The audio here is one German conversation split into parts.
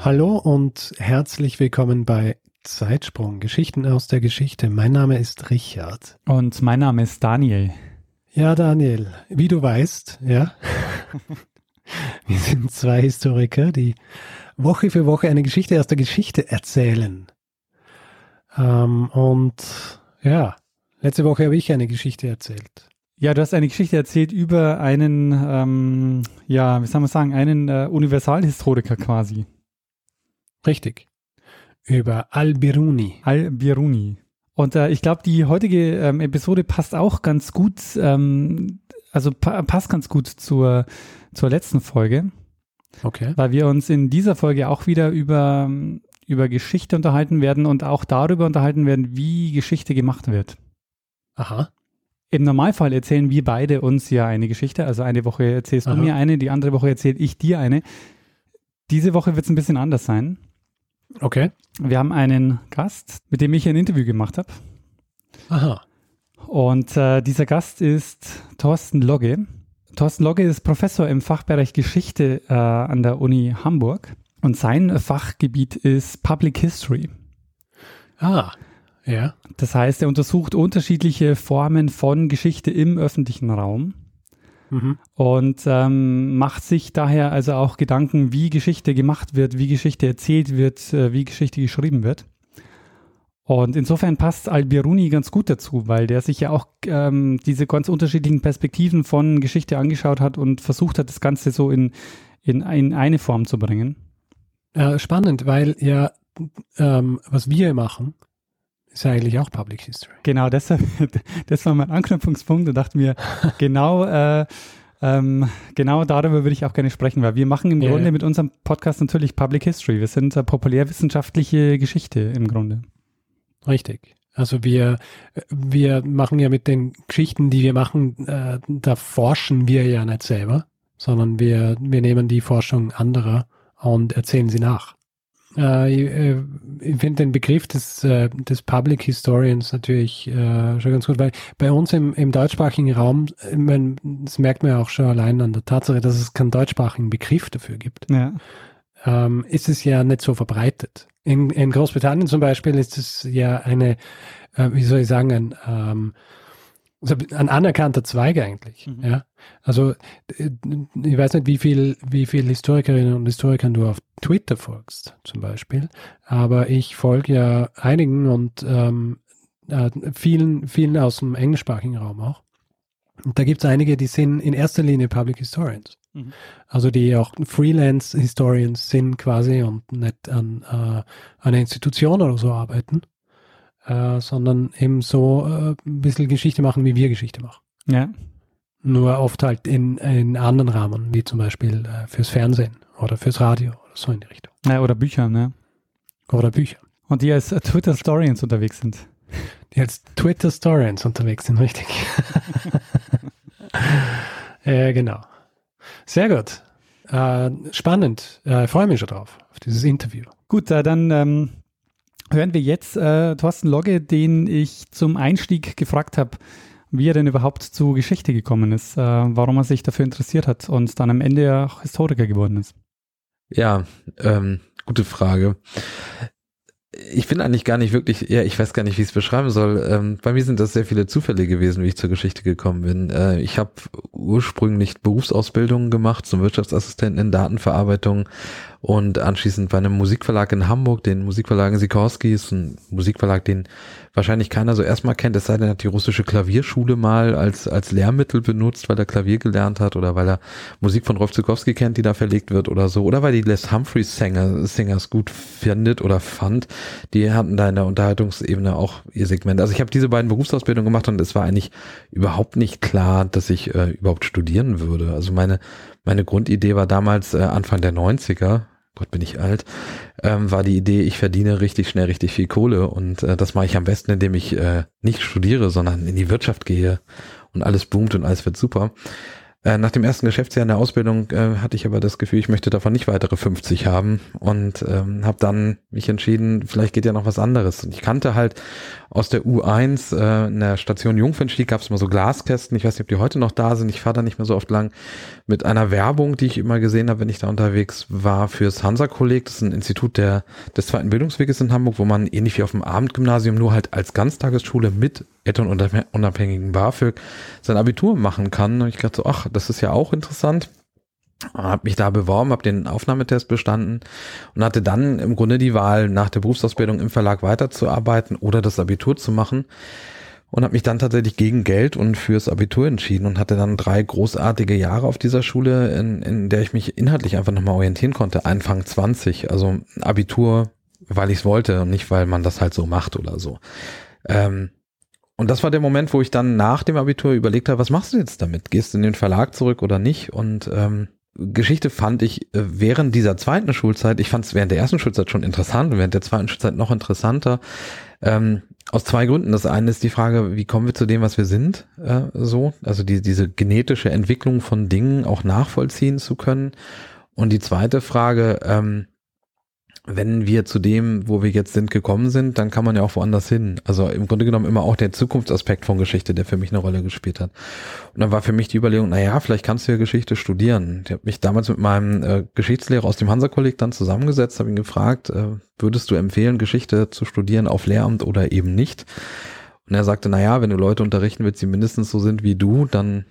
Hallo und herzlich willkommen bei Zeitsprung, Geschichten aus der Geschichte. Mein Name ist Richard. Und mein Name ist Daniel. Ja, Daniel, wie du weißt, ja, wir sind zwei Historiker, die Woche für Woche eine Geschichte aus der Geschichte erzählen. Ähm, und ja, letzte Woche habe ich eine Geschichte erzählt. Ja, du hast eine Geschichte erzählt über einen, ähm, ja, wie soll man sagen, einen äh, Universalhistoriker quasi. Richtig. Über Al-Biruni. Al-Biruni. Und äh, ich glaube, die heutige ähm, Episode passt auch ganz gut, ähm, also pa passt ganz gut zur, zur letzten Folge. Okay. Weil wir uns in dieser Folge auch wieder über, über Geschichte unterhalten werden und auch darüber unterhalten werden, wie Geschichte gemacht wird. Aha. Im Normalfall erzählen wir beide uns ja eine Geschichte. Also eine Woche erzählst Aha. du mir eine, die andere Woche erzähle ich dir eine. Diese Woche wird es ein bisschen anders sein. Okay. Wir haben einen Gast, mit dem ich ein Interview gemacht habe. Aha. Und äh, dieser Gast ist Thorsten Logge. Thorsten Logge ist Professor im Fachbereich Geschichte äh, an der Uni Hamburg. Und sein Fachgebiet ist Public History. Ah. Ja. Das heißt, er untersucht unterschiedliche Formen von Geschichte im öffentlichen Raum Mhm. und ähm, macht sich daher also auch Gedanken, wie Geschichte gemacht wird, wie Geschichte erzählt wird, äh, wie Geschichte geschrieben wird. Und insofern passt Al-Biruni ganz gut dazu, weil der sich ja auch ähm, diese ganz unterschiedlichen Perspektiven von Geschichte angeschaut hat und versucht hat, das Ganze so in, in, in eine Form zu bringen. Äh, spannend, weil ja, ähm, was wir machen, ist ja eigentlich auch Public History. Genau, deshalb, das war mein Anknüpfungspunkt und dachte mir, genau, äh, ähm, genau darüber würde ich auch gerne sprechen, weil wir machen im Ja, Grunde mit unserem Podcast natürlich Public History. Wir sind äh, populärwissenschaftliche Geschichte im Grunde. Richtig. Also wir, wir machen ja mit den Geschichten, die wir machen, äh, da forschen wir ja nicht selber, sondern wir, wir nehmen die Forschung anderer und erzählen sie nach. Äh, ich äh, finde den Begriff des, äh, des Public Historians natürlich äh, schon ganz gut, weil bei uns im, im deutschsprachigen Raum, ich mein, das merkt man ja auch schon allein an der Tatsache, dass es keinen deutschsprachigen Begriff dafür gibt Ja, ähm, ist es ja nicht so verbreitet. In, in Großbritannien zum Beispiel ist es ja eine, äh, wie soll ich sagen, ein, ähm, also ein anerkannter Zweig eigentlich. Mhm. Ja, also äh, ich weiß nicht, wie viel, wie viel Historikerinnen und Historikern du auf Twitter folgst, zum Beispiel. Aber ich folge ja einigen und ähm, äh, vielen, vielen aus dem englischsprachigen Raum auch. Und da gibt es einige, die sind in erster Linie Public Historians. Mhm. Also die auch Freelance-Historians sind quasi und nicht an äh, einer Institution oder so arbeiten, äh, sondern eben so äh, ein bisschen Geschichte machen, wie wir Geschichte machen. ja, Nur oft halt in, in anderen Rahmen, wie zum Beispiel äh, fürs Fernsehen oder fürs Radio oder so in die Richtung. ja oder Bücher, ne? Oder Bücher. Und die als Twitter Stories unterwegs sind. Die als Twitter-Stories unterwegs sind, richtig. äh, genau. Sehr gut. Äh, spannend. Äh, Freue mich schon drauf, auf dieses Interview. Gut, äh, dann ähm, hören wir jetzt äh, Thorsten Logge, den ich zum Einstieg gefragt habe, wie er denn überhaupt zu Geschichte gekommen ist, äh, warum er sich dafür interessiert hat und dann am Ende auch Historiker geworden ist. Ja, ähm, gute Frage. Ich bin eigentlich gar nicht wirklich, ja, ich weiß gar nicht, wie ich es beschreiben soll. Ähm, bei mir sind das sehr viele Zufälle gewesen, wie ich zur Geschichte gekommen bin. Äh, ich habe ursprünglich Berufsausbildungen gemacht zum Wirtschaftsassistenten in Datenverarbeitung und anschließend bei einem Musikverlag in Hamburg, den Musikverlag Sikorski, ist ein Musikverlag, den wahrscheinlich keiner so erstmal kennt, es sei denn, er hat die russische Klavierschule mal als, als Lehrmittel benutzt, weil er Klavier gelernt hat oder weil er Musik von Rolf Zukowski kennt, die da verlegt wird oder so, oder weil die Les Humphreys Singers gut findet oder fand. Die hatten da in der Unterhaltungsebene auch ihr Segment. Also ich habe diese beiden Berufsausbildungen gemacht und es war eigentlich überhaupt nicht klar, dass ich äh, überhaupt studieren würde. Also meine, meine Grundidee war damals äh, Anfang der 90er, Gott bin ich alt, ähm, war die Idee, ich verdiene richtig schnell richtig viel Kohle und äh, das mache ich am besten, indem ich äh, nicht studiere, sondern in die Wirtschaft gehe und alles boomt und alles wird super. Äh, nach dem ersten Geschäftsjahr in der Ausbildung äh, hatte ich aber das Gefühl, ich möchte davon nicht weitere 50 haben und ähm, habe dann mich entschieden, vielleicht geht ja noch was anderes. Und ich kannte halt aus der U1 äh, in der Station Jungfernstieg gab es mal so Glaskästen. Ich weiß nicht, ob die heute noch da sind. Ich fahre da nicht mehr so oft lang mit einer Werbung, die ich immer gesehen habe, wenn ich da unterwegs war fürs Hansa-Kolleg. Das ist ein Institut der, des zweiten Bildungsweges in Hamburg, wo man ähnlich wie auf dem Abendgymnasium nur halt als Ganztagesschule mit elternunabhängigen BAföG sein Abitur machen kann. Und ich dachte so, ach, das ist ja auch interessant. Habe mich da beworben, habe den Aufnahmetest bestanden und hatte dann im Grunde die Wahl, nach der Berufsausbildung im Verlag weiterzuarbeiten oder das Abitur zu machen und habe mich dann tatsächlich gegen Geld und fürs Abitur entschieden und hatte dann drei großartige Jahre auf dieser Schule, in, in der ich mich inhaltlich einfach nochmal orientieren konnte. Anfang 20, also Abitur, weil ich es wollte und nicht, weil man das halt so macht oder so. Ähm, und das war der Moment, wo ich dann nach dem Abitur überlegt habe, was machst du jetzt damit? Gehst du in den Verlag zurück oder nicht? Und ähm, Geschichte fand ich äh, während dieser zweiten Schulzeit, ich fand es während der ersten Schulzeit schon interessant und während der zweiten Schulzeit noch interessanter. Ähm, aus zwei Gründen. Das eine ist die Frage, wie kommen wir zu dem, was wir sind, äh, so, also die, diese genetische Entwicklung von Dingen auch nachvollziehen zu können. Und die zweite Frage, ähm, wenn wir zu dem, wo wir jetzt sind, gekommen sind, dann kann man ja auch woanders hin. Also im Grunde genommen immer auch der Zukunftsaspekt von Geschichte, der für mich eine Rolle gespielt hat. Und dann war für mich die Überlegung, na ja, vielleicht kannst du ja Geschichte studieren. Ich habe mich damals mit meinem äh, Geschichtslehrer aus dem Hansa-Kolleg dann zusammengesetzt, habe ihn gefragt, äh, würdest du empfehlen, Geschichte zu studieren auf Lehramt oder eben nicht? Und er sagte, na ja, wenn du Leute unterrichten willst, die mindestens so sind wie du, dann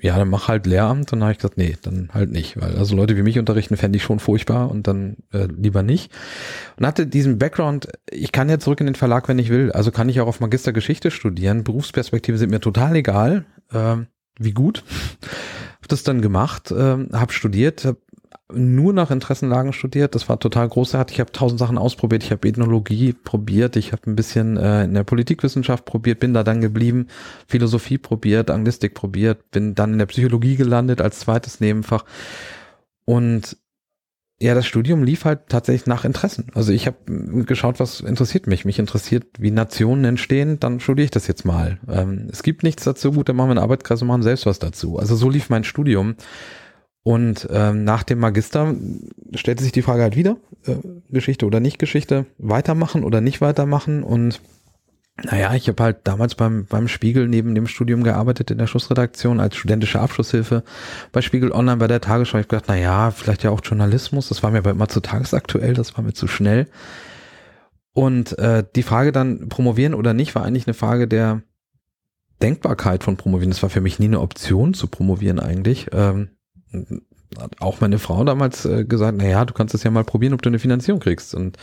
ja, dann mach halt Lehramt. Und dann habe ich gesagt, nee, dann halt nicht. Weil also Leute wie mich unterrichten, fände ich schon furchtbar und dann äh, lieber nicht. Und hatte diesen Background, ich kann ja zurück in den Verlag, wenn ich will. Also kann ich auch auf Magister Geschichte studieren. Berufsperspektive sind mir total egal. Äh, wie gut. Hab das dann gemacht, äh, habe studiert, hab nur nach Interessenlagen studiert. Das war total großartig. Ich habe tausend Sachen ausprobiert. Ich habe Ethnologie probiert. Ich habe ein bisschen äh, in der Politikwissenschaft probiert, bin da dann geblieben. Philosophie probiert, Anglistik probiert, bin dann in der Psychologie gelandet als zweites Nebenfach. Und ja, das Studium lief halt tatsächlich nach Interessen. Also ich habe geschaut, was interessiert mich. Mich interessiert, wie Nationen entstehen, dann studiere ich das jetzt mal. Ähm, es gibt nichts dazu, gut, dann machen wir einen Arbeitskreis und machen selbst was dazu. Also so lief mein Studium. Und ähm, nach dem Magister stellte sich die Frage halt wieder, äh, Geschichte oder nicht Geschichte, weitermachen oder nicht weitermachen. Und naja, ich habe halt damals beim, beim Spiegel neben dem Studium gearbeitet in der Schussredaktion als studentische Abschlusshilfe bei Spiegel Online bei der Tagesschau. Ich gedacht, naja, vielleicht ja auch Journalismus. Das war mir aber immer zu tagesaktuell, das war mir zu schnell. Und äh, die Frage dann promovieren oder nicht war eigentlich eine Frage der Denkbarkeit von promovieren. Das war für mich nie eine Option zu promovieren eigentlich. Ähm, hat auch meine Frau damals äh, gesagt, na ja, du kannst es ja mal probieren, ob du eine Finanzierung kriegst. Und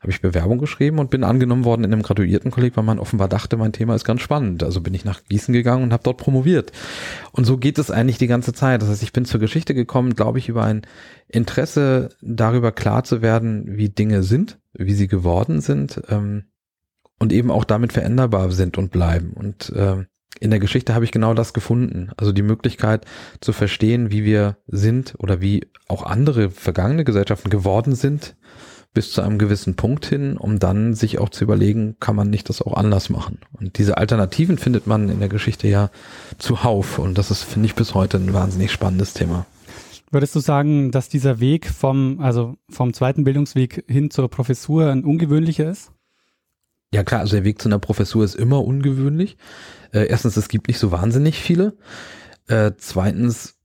habe ich Bewerbung geschrieben und bin angenommen worden in einem Graduiertenkolleg, weil man offenbar dachte, mein Thema ist ganz spannend. Also bin ich nach Gießen gegangen und habe dort promoviert. Und so geht es eigentlich die ganze Zeit. Das heißt, ich bin zur Geschichte gekommen, glaube ich, über ein Interesse darüber klar zu werden, wie Dinge sind, wie sie geworden sind ähm, und eben auch damit veränderbar sind und bleiben. Und äh, in der Geschichte habe ich genau das gefunden. Also die Möglichkeit zu verstehen, wie wir sind oder wie auch andere vergangene Gesellschaften geworden sind, bis zu einem gewissen Punkt hin, um dann sich auch zu überlegen, kann man nicht das auch anders machen. Und diese Alternativen findet man in der Geschichte ja zuhauf. Und das ist, finde ich, bis heute ein wahnsinnig spannendes Thema. Würdest du sagen, dass dieser Weg vom, also vom zweiten Bildungsweg hin zur Professur ein ungewöhnlicher ist? Ja klar, also der Weg zu einer Professur ist immer ungewöhnlich. Äh, erstens, es gibt nicht so wahnsinnig viele. Äh, zweitens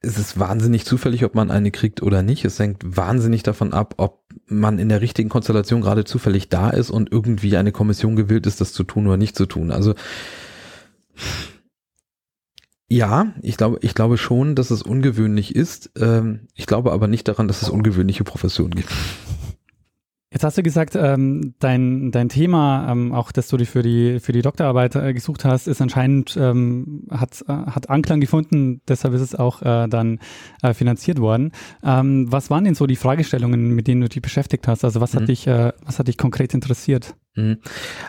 ist es wahnsinnig zufällig, ob man eine kriegt oder nicht. Es hängt wahnsinnig davon ab, ob man in der richtigen Konstellation gerade zufällig da ist und irgendwie eine Kommission gewillt ist, das zu tun oder nicht zu tun. Also ja, ich glaube, ich glaube schon, dass es ungewöhnlich ist. Ähm, ich glaube aber nicht daran, dass es ungewöhnliche Professionen gibt. Jetzt hast du gesagt, ähm, dein, dein Thema, ähm, auch das du für die, für die Doktorarbeit äh, gesucht hast, ist anscheinend, ähm, hat, äh, hat Anklang gefunden, deshalb ist es auch äh, dann äh, finanziert worden. Ähm, was waren denn so die Fragestellungen, mit denen du dich beschäftigt hast? Also was mhm. hat dich, äh, was hat dich konkret interessiert? Mhm.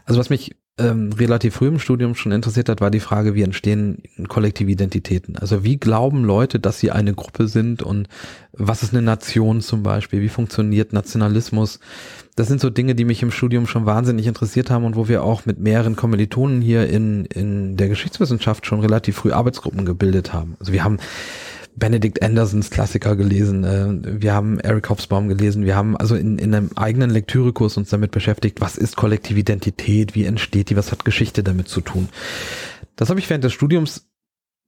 Also was mich ähm, relativ früh im Studium schon interessiert hat, war die Frage, wie entstehen kollektive Identitäten? Also wie glauben Leute, dass sie eine Gruppe sind und was ist eine Nation zum Beispiel? Wie funktioniert Nationalismus? Das sind so Dinge, die mich im Studium schon wahnsinnig interessiert haben und wo wir auch mit mehreren Kommilitonen hier in, in der Geschichtswissenschaft schon relativ früh Arbeitsgruppen gebildet haben. Also wir haben Benedict Andersons Klassiker gelesen, äh, wir haben Eric Hobsbawm gelesen, wir haben also in, in einem eigenen Lektürekurs uns damit beschäftigt, was ist kollektive Identität, wie entsteht die, was hat Geschichte damit zu tun. Das habe ich während des Studiums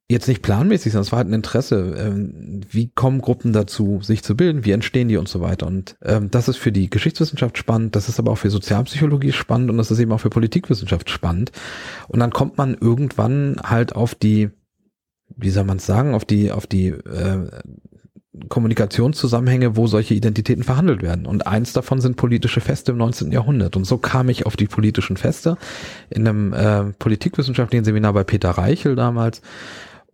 jetzt nicht planmäßig, sondern es war halt ein Interesse. Ähm, wie kommen Gruppen dazu, sich zu bilden? Wie entstehen die und so weiter? Und ähm, das ist für die Geschichtswissenschaft spannend, das ist aber auch für Sozialpsychologie spannend und das ist eben auch für Politikwissenschaft spannend. Und dann kommt man irgendwann halt auf die wie soll man es sagen, auf die, auf die äh, Kommunikationszusammenhänge, wo solche Identitäten verhandelt werden. Und eins davon sind politische Feste im 19. Jahrhundert. Und so kam ich auf die politischen Feste in einem äh, politikwissenschaftlichen Seminar bei Peter Reichel damals.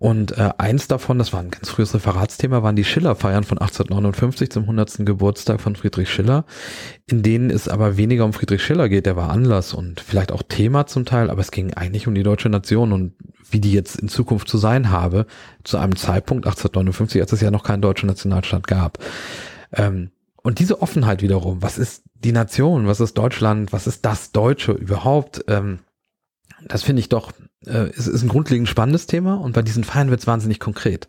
Und äh, eins davon, das war ein ganz frühes Referatsthema, waren die Schillerfeiern von 1859 zum 100. Geburtstag von Friedrich Schiller, in denen es aber weniger um Friedrich Schiller geht, der war Anlass und vielleicht auch Thema zum Teil, aber es ging eigentlich um die deutsche Nation und wie die jetzt in Zukunft zu sein habe, zu einem Zeitpunkt 1859, als es ja noch keinen deutschen Nationalstaat gab. Ähm, und diese Offenheit wiederum, was ist die Nation, was ist Deutschland, was ist das Deutsche überhaupt, ähm, das finde ich doch, äh, ist, ist ein grundlegend spannendes Thema und bei diesen Feiern wird es wahnsinnig konkret.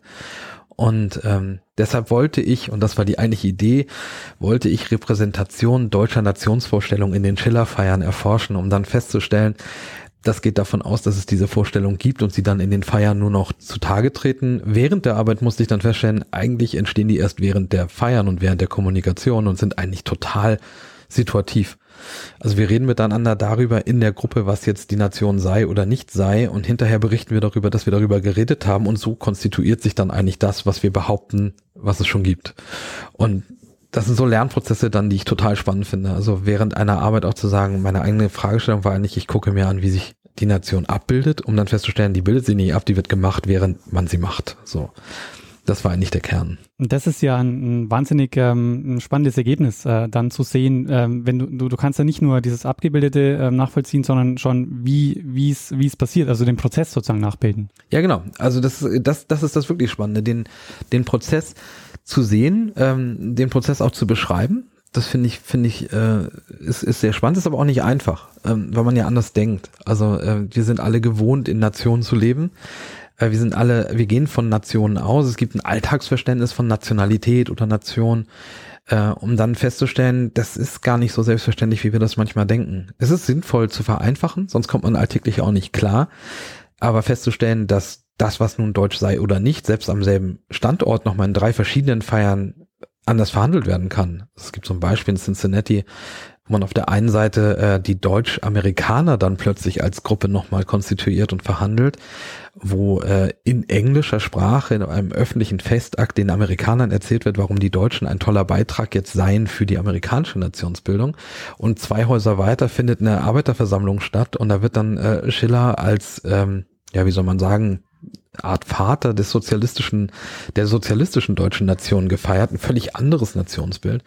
Und ähm, deshalb wollte ich, und das war die eigentliche Idee, wollte ich Repräsentation deutscher Nationsvorstellung in den Schillerfeiern erforschen, um dann festzustellen, das geht davon aus, dass es diese Vorstellung gibt und sie dann in den Feiern nur noch zutage treten. Während der Arbeit musste ich dann feststellen, eigentlich entstehen die erst während der Feiern und während der Kommunikation und sind eigentlich total situativ. Also wir reden miteinander darüber in der Gruppe, was jetzt die Nation sei oder nicht sei und hinterher berichten wir darüber, dass wir darüber geredet haben und so konstituiert sich dann eigentlich das, was wir behaupten, was es schon gibt. Und das sind so Lernprozesse dann, die ich total spannend finde. Also während einer Arbeit auch zu sagen, meine eigene Fragestellung war eigentlich, ich gucke mir an, wie sich die Nation abbildet, um dann festzustellen, die bildet sie nicht ab, die wird gemacht, während man sie macht. So. Das war eigentlich der Kern. Und das ist ja ein, ein wahnsinnig ähm, ein spannendes Ergebnis, äh, dann zu sehen, ähm, wenn du, du, du kannst ja nicht nur dieses Abgebildete äh, nachvollziehen, sondern schon wie wie es wie es passiert, also den Prozess sozusagen nachbilden. Ja, genau. Also das, das, das ist das wirklich Spannende, den, den Prozess zu sehen, ähm, den Prozess auch zu beschreiben. Das finde ich, finde ich, äh, ist, ist sehr spannend, ist aber auch nicht einfach, ähm, weil man ja anders denkt. Also äh, wir sind alle gewohnt, in Nationen zu leben. Äh, wir sind alle, wir gehen von Nationen aus. Es gibt ein Alltagsverständnis von Nationalität oder Nation, äh, um dann festzustellen, das ist gar nicht so selbstverständlich, wie wir das manchmal denken. Es ist sinnvoll zu vereinfachen, sonst kommt man alltäglich auch nicht klar. Aber festzustellen, dass das, was nun Deutsch sei oder nicht, selbst am selben Standort nochmal in drei verschiedenen Feiern anders verhandelt werden kann. Es gibt zum Beispiel in Cincinnati wo man auf der einen Seite äh, die Deutsch-Amerikaner dann plötzlich als Gruppe nochmal konstituiert und verhandelt, wo äh, in englischer Sprache in einem öffentlichen Festakt den Amerikanern erzählt wird, warum die Deutschen ein toller Beitrag jetzt seien für die amerikanische Nationsbildung. Und zwei Häuser weiter findet eine Arbeiterversammlung statt und da wird dann äh, Schiller als, ähm, ja, wie soll man sagen, Art Vater des sozialistischen, der sozialistischen deutschen Nation gefeiert, ein völlig anderes Nationsbild.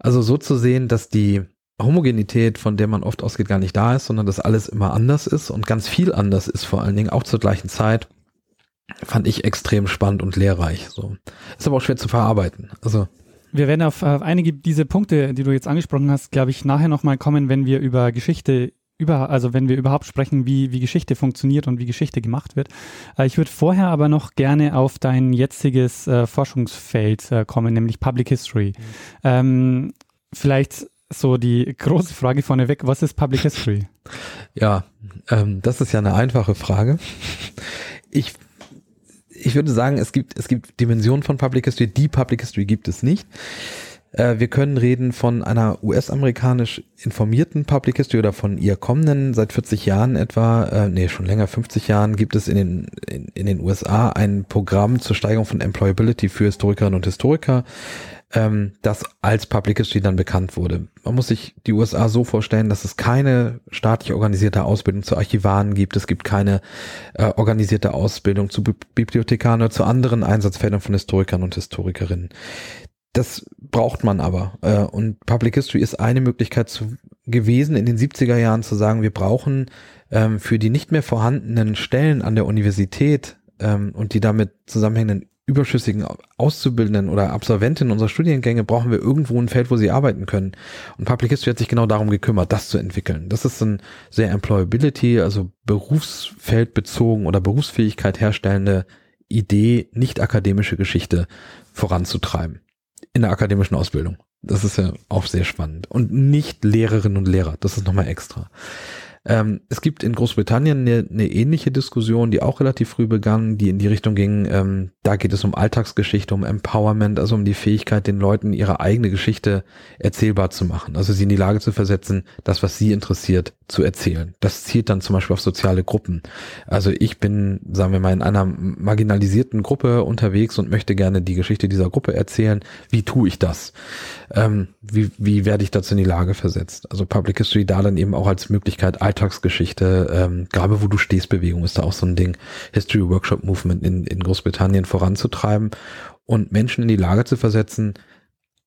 Also so zu sehen, dass die Homogenität, von der man oft ausgeht, gar nicht da ist, sondern dass alles immer anders ist und ganz viel anders ist, vor allen Dingen auch zur gleichen Zeit, fand ich extrem spannend und lehrreich. So ist aber auch schwer zu verarbeiten. Also wir werden auf äh, einige dieser Punkte, die du jetzt angesprochen hast, glaube ich, nachher nochmal kommen, wenn wir über Geschichte über, also wenn wir überhaupt sprechen, wie, wie Geschichte funktioniert und wie Geschichte gemacht wird. Äh, ich würde vorher aber noch gerne auf dein jetziges äh, Forschungsfeld äh, kommen, nämlich Public History. Mhm. Ähm, vielleicht so die große Frage vorneweg, was ist Public History? Ja, ähm, das ist ja eine einfache Frage. Ich, ich würde sagen, es gibt, es gibt Dimensionen von Public History. Die Public History gibt es nicht. Äh, wir können reden von einer US-amerikanisch informierten Public History oder von ihr kommenden, seit 40 Jahren etwa, äh, nee, schon länger, 50 Jahren gibt es in den, in, in den USA ein Programm zur Steigerung von Employability für Historikerinnen und Historiker ähm, das als Public History dann bekannt wurde. Man muss sich die USA so vorstellen, dass es keine staatlich organisierte Ausbildung zu Archivaren gibt. Es gibt keine äh, organisierte Ausbildung zu Bibliothekaren oder zu anderen Einsatzfeldern von Historikern und Historikerinnen. Das braucht man aber. Äh, und Public History ist eine Möglichkeit zu gewesen, in den 70er Jahren zu sagen, wir brauchen ähm, für die nicht mehr vorhandenen Stellen an der Universität ähm, und die damit zusammenhängenden überschüssigen Auszubildenden oder Absolventinnen unserer Studiengänge brauchen wir irgendwo ein Feld, wo sie arbeiten können. Und Public History hat sich genau darum gekümmert, das zu entwickeln. Das ist ein sehr Employability, also berufsfeldbezogen oder Berufsfähigkeit herstellende Idee, nicht akademische Geschichte voranzutreiben. In der akademischen Ausbildung. Das ist ja auch sehr spannend. Und nicht Lehrerinnen und Lehrer. Das ist nochmal extra. Ähm, es gibt in Großbritannien eine, eine, ähnliche Diskussion, die auch relativ früh begann, die in die Richtung ging, ähm, da geht es um Alltagsgeschichte, um Empowerment, also um die Fähigkeit, den Leuten ihre eigene Geschichte erzählbar zu machen, also sie in die Lage zu versetzen, das, was sie interessiert, zu erzählen. Das zielt dann zum Beispiel auf soziale Gruppen. Also ich bin, sagen wir mal, in einer marginalisierten Gruppe unterwegs und möchte gerne die Geschichte dieser Gruppe erzählen. Wie tue ich das? Ähm, wie, wie werde ich dazu in die Lage versetzt? Also Public History da dann eben auch als Möglichkeit, Alltagsgeschichte, ähm, gerade wo du stehst, Bewegung ist da auch so ein Ding, History Workshop Movement in, in Großbritannien voranzutreiben und Menschen in die Lage zu versetzen,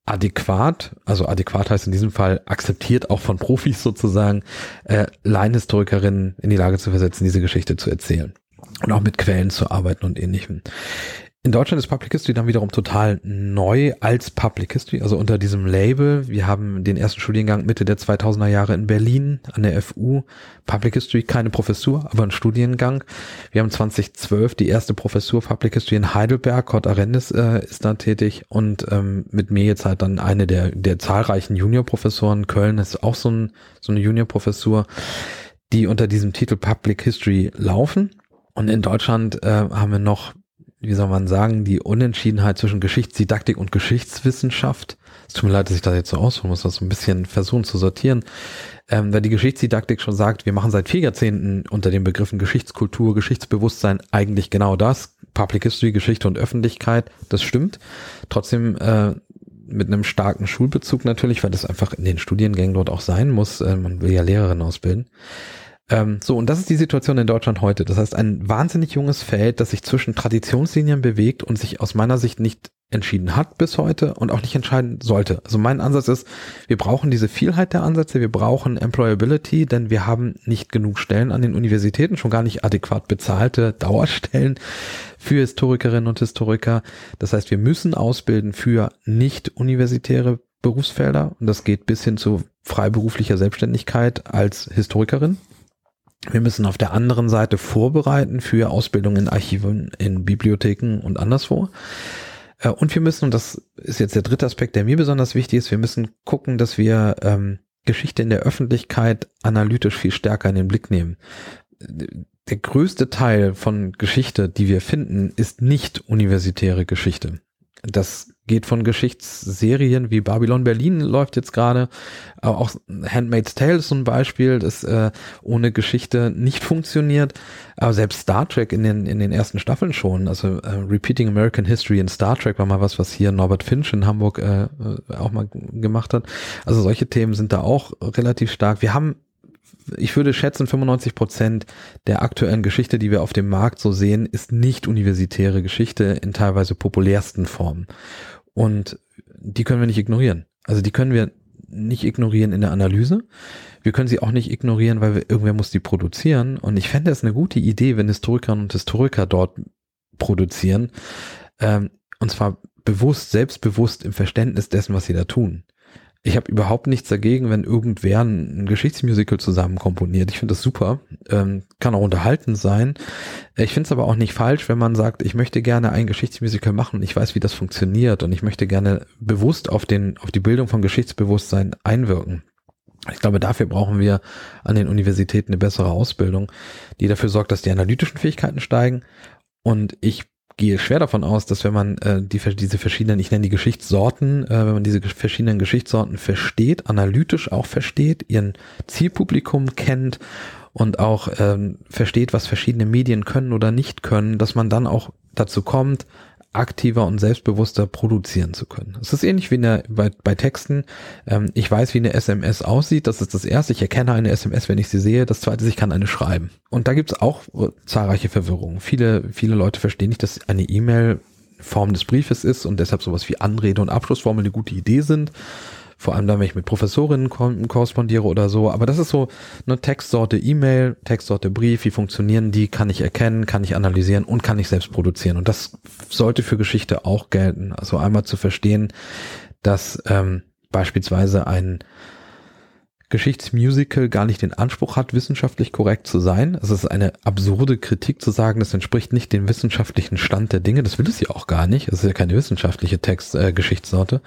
adäquat, also adäquat heißt in diesem Fall akzeptiert auch von Profis sozusagen, äh, Laienhistorikerinnen in die Lage zu versetzen, diese Geschichte zu erzählen und auch mit Quellen zu arbeiten und ähnlichem. In Deutschland ist Public History dann wiederum total neu als Public History, also unter diesem Label. Wir haben den ersten Studiengang Mitte der 2000er Jahre in Berlin an der FU. Public History, keine Professur, aber ein Studiengang. Wir haben 2012 die erste Professur Public History in Heidelberg. Kurt Arendis äh, ist da tätig und ähm, mit mir jetzt halt dann eine der, der zahlreichen Juniorprofessoren. Köln ist auch so, ein, so eine Juniorprofessur, die unter diesem Titel Public History laufen. Und in Deutschland äh, haben wir noch wie soll man sagen, die Unentschiedenheit zwischen Geschichtsdidaktik und Geschichtswissenschaft. Es tut mir leid, dass ich das jetzt so ausholen muss, das so ein bisschen versuchen zu sortieren. Ähm, weil die Geschichtsdidaktik schon sagt, wir machen seit vier Jahrzehnten unter den Begriffen Geschichtskultur, Geschichtsbewusstsein eigentlich genau das. Public History, Geschichte und Öffentlichkeit, das stimmt. Trotzdem äh, mit einem starken Schulbezug natürlich, weil das einfach in den Studiengängen dort auch sein muss. Äh, man will ja Lehrerinnen ausbilden. Ähm, so, und das ist die Situation in Deutschland heute. Das heißt, ein wahnsinnig junges Feld, das sich zwischen Traditionslinien bewegt und sich aus meiner Sicht nicht entschieden hat bis heute und auch nicht entscheiden sollte. Also mein Ansatz ist, wir brauchen diese Vielheit der Ansätze, wir brauchen Employability, denn wir haben nicht genug Stellen an den Universitäten, schon gar nicht adäquat bezahlte Dauerstellen für Historikerinnen und Historiker. Das heißt, wir müssen ausbilden für nicht universitäre Berufsfelder und das geht bis hin zu freiberuflicher Selbstständigkeit als Historikerin. Wir müssen auf der anderen Seite vorbereiten für Ausbildung in Archiven, in Bibliotheken und anderswo. Äh, und wir müssen, und das ist jetzt der dritte Aspekt, der mir besonders wichtig ist, wir müssen gucken, dass wir ähm, Geschichte in der Öffentlichkeit analytisch viel stärker in den Blick nehmen. Der größte Teil von Geschichte, die wir finden, ist nicht universitäre Geschichte. Das geht von Geschichtsserien wie Babylon Berlin läuft jetzt gerade, aber auch Handmaid's Tale ist so ein Beispiel, das äh, ohne Geschichte nicht funktioniert. Aber selbst Star Trek in den in den ersten Staffeln schon, also äh, Repeating American History in Star Trek war mal was, was hier Norbert Finch in Hamburg äh, äh auch mal gemacht hat. Also solche Themen sind da auch relativ stark. Wir haben ich würde schätzen, 95 Prozent der aktuellen Geschichte, die wir auf dem Markt so sehen, ist nicht universitäre Geschichte in teilweise populärsten Formen. Und die können wir nicht ignorieren. Also die können wir nicht ignorieren in der Analyse. Wir können sie auch nicht ignorieren, weil wir, irgendwer muss die produzieren. Und ich fände es eine gute Idee, wenn Historikerinnen und Historiker dort produzieren. Ähm, und zwar bewusst, selbstbewusst im Verständnis dessen, was sie da tun. Ich habe überhaupt nichts dagegen, wenn irgendwer ein, Geschichtsmusical zusammen komponiert. Ich finde das super. Ähm, kann auch unterhaltend sein. Ich finde es aber auch nicht falsch, wenn man sagt, ich möchte gerne ein Geschichtsmusical machen und ich weiß, wie das funktioniert und ich möchte gerne bewusst auf den, auf die Bildung von Geschichtsbewusstsein einwirken. Ich glaube, dafür brauchen wir an den Universitäten eine bessere Ausbildung, die dafür sorgt, dass die analytischen Fähigkeiten steigen. Und ich gehe schwer davon aus, dass wenn man äh, die, diese verschiedenen, ich nenne die Geschichtssorten, äh, wenn man diese verschiedenen Geschichtssorten versteht, analytisch auch versteht, ihren Zielpublikum kennt und auch ähm, versteht, was verschiedene Medien können oder nicht können, dass man dann auch dazu kommt, aktiver und selbstbewusster produzieren zu können. Es ist ähnlich wie der, bei, bei Texten. Ähm, ich weiß, wie eine SMS aussieht. Das ist das Erste. Ich erkenne eine SMS, wenn ich sie sehe. Das Zweite ist, ich kann eine schreiben. Und da gibt es auch äh, zahlreiche Verwirrungen. Viele, viele Leute verstehen nicht, dass eine E-Mail Form des Briefes ist und deshalb sowas wie Anrede und Abschlussformel eine gute Idee sind. Vor allem dann, wenn ich mit Professorinnen korrespondiere oder so. Aber das ist so eine Textsorte E-Mail, Textsorte Brief. Wie funktionieren die? Kann ich erkennen, kann ich analysieren und kann ich selbst produzieren. Und das sollte für Geschichte auch gelten. Also einmal zu verstehen, dass ähm, beispielsweise ein Geschichtsmusical gar nicht den Anspruch hat, wissenschaftlich korrekt zu sein. Es ist eine absurde Kritik zu sagen, das entspricht nicht dem wissenschaftlichen Stand der Dinge. Das will es ja auch gar nicht. Es ist ja keine wissenschaftliche Text, äh, Geschichtssorte.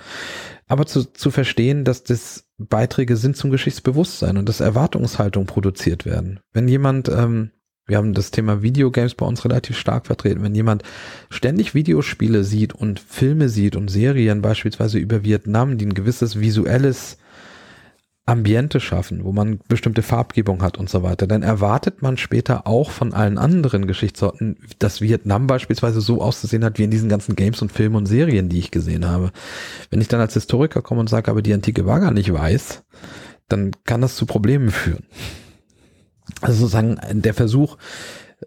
Aber zu, zu verstehen, dass das Beiträge sind zum Geschichtsbewusstsein und dass Erwartungshaltung produziert werden. Wenn jemand, ähm, wir haben das Thema Videogames bei uns relativ stark vertreten, wenn jemand ständig Videospiele sieht und Filme sieht und Serien beispielsweise über Vietnam, die ein gewisses visuelles Ambiente schaffen, wo man bestimmte Farbgebung hat und so weiter, dann erwartet man später auch von allen anderen Geschichtsorten, dass Vietnam beispielsweise so auszusehen hat wie in diesen ganzen Games und Filmen und Serien, die ich gesehen habe. Wenn ich dann als Historiker komme und sage, aber die Antike war gar nicht weiß, dann kann das zu Problemen führen. Also sozusagen der Versuch